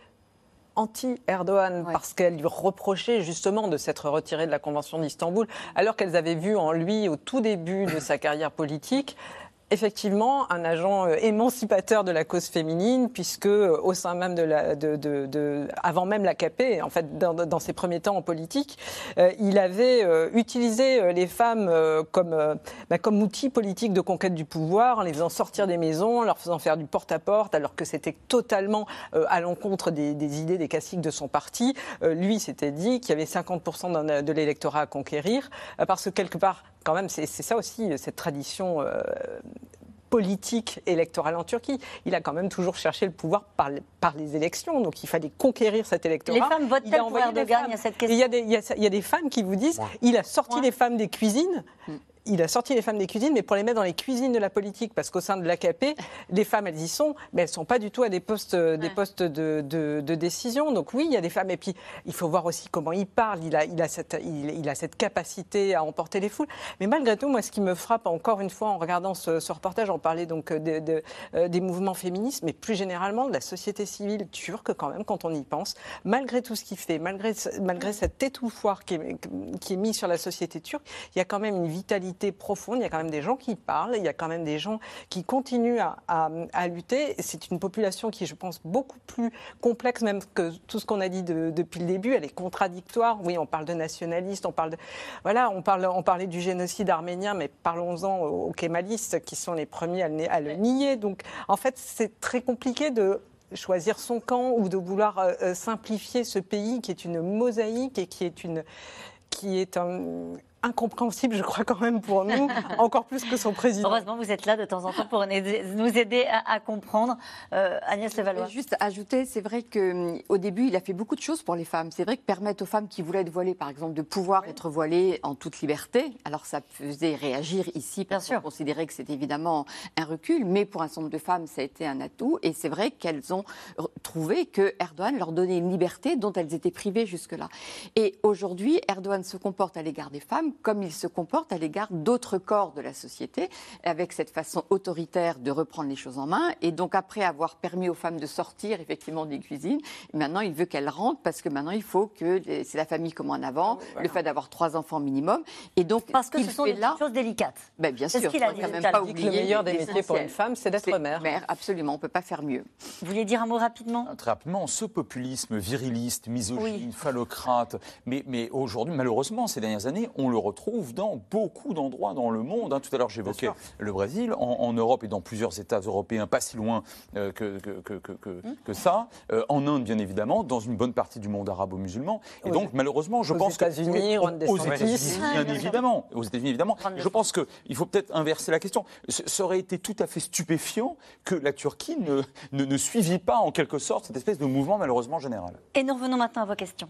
anti-Erdogan parce qu'elles lui reprochaient justement de s'être retirée de la Convention d'Istanbul alors qu'elles avaient vu en lui au tout début de sa carrière politique effectivement un agent émancipateur de la cause féminine, puisque au sein même de la, de, de, avant même l'AKP, en fait, dans, ses premiers temps en politique, il avait utilisé les femmes comme, bah, comme outil politique de conquête du pouvoir, en les faisant sortir des maisons, en leur faisant faire du porte-à-porte, alors que c'était totalement à l'encontre des, des, idées, des classiques de son parti. lui s'était dit qu'il y avait 50% de l'électorat à conquérir, parce que quelque part, quand même, c'est ça aussi, cette tradition euh, politique électorale en Turquie. Il a quand même toujours cherché le pouvoir par, par les élections, donc il fallait conquérir cet électorat. Les femmes votent-elles pour Erdogan Il y a cette question. Il y a, des, il, y a des, femmes qui vous disent il a sorti les femmes des cuisines. Mm il a sorti les femmes des cuisines, mais pour les mettre dans les cuisines de la politique, parce qu'au sein de l'AKP, les femmes, elles y sont, mais elles ne sont pas du tout à des postes, des postes de, de, décision. Donc oui, il y a des femmes. Et puis, il faut voir aussi comment il parle. Il a, il a, cette, il, a cette capacité à emporter les foules. Mais malgré tout, moi, ce qui me frappe, encore une fois, en regardant ce, reportage, on parlait donc de, euh, des mouvements féministes, mais plus généralement de la société civile turque, quand même, quand on y pense, malgré tout ce qu'il fait, malgré, malgré cette étouffoir qui est, qui est mise sur la société turque, il y a quand même une vitalité profonde. Il y a quand même des gens qui parlent, il y a quand même des gens qui continuent à, lutter. C'est une population qui, je pense, beaucoup plus complexe même que tout ce qu'on a dit depuis le début. Elle est contradictoire. Oui, on parle de nationalistes, on parle de, voilà, on parle, on parlait du génocide arménien, mais parlons-en aux, kémalistes qui sont les premiers à le, nier. Donc, en fait, c'est très compliqué de choisir son camp ou de vouloir euh, euh, simplifier ce pays qui est une mosaïque et qui est une qui est un, incompréhensible, je crois quand même pour nous, encore plus que son président. Heureusement, vous êtes là de temps en temps pour nous aider à, comprendre. Euh, Agnès Levallois. Juste ajouter, c'est vrai qu'au début, il a fait beaucoup de choses pour les femmes. C'est vrai que permettre aux femmes qui voulaient être voilées, par exemple, de pouvoir être voilées en toute liberté, alors ça faisait réagir ici, parce qu'on considérait que c'était évidemment un recul, mais pour un certain nombre de femmes, ça a été un atout. Et c'est vrai qu'elles ont trouvé que Erdogan leur donnait une liberté dont elles étaient privées jusque-là. Et aujourd'hui, Erdogan se comporte à l'égard des femmes comme il se comporte à l'égard d'autres corps de la société, avec cette façon autoritaire de reprendre les choses en main. Et donc, après avoir permis aux femmes de sortir effectivement des cuisines, maintenant il veut qu'elles rentrent parce que maintenant il faut que c'est la famille comme en avant, le fait d'avoir trois enfants minimum. Et donc, parce que ce sont des choses délicates. Ben, bien sûr, ce qu'il a dit. Quand même pas oublier le meilleur des métiers pour une femme, c'est d'être mère. Mère, absolument, on peut pas faire mieux. Vous vouliez dire un mot rapidement? Très rapidement, ce populisme viriliste, misogyne, phallocrate, mais, mais aujourd'hui, malheureusement, ces dernières années, on le retrouve dans beaucoup d'endroits dans le monde. Hein. Tout à l'heure, j'évoquais le Brésil, en, Europe et dans plusieurs États européens, pas si loin euh, que, que, que, que, ça. Euh, en Inde, bien évidemment, dans une bonne partie du monde arabo-musulman. Et donc, malheureusement, je pense que. États-Unis, aux États-Unis, bien évidemment. Aux États-Unis, évidemment. Je pense qu'il faut peut-être inverser la question. Ça aurait été tout à fait stupéfiant que la Turquie ne, ne, ne suivit pas, en quelque sorte, cette espèce de mouvement, malheureusement, général. Et nous revenons maintenant à vos questions.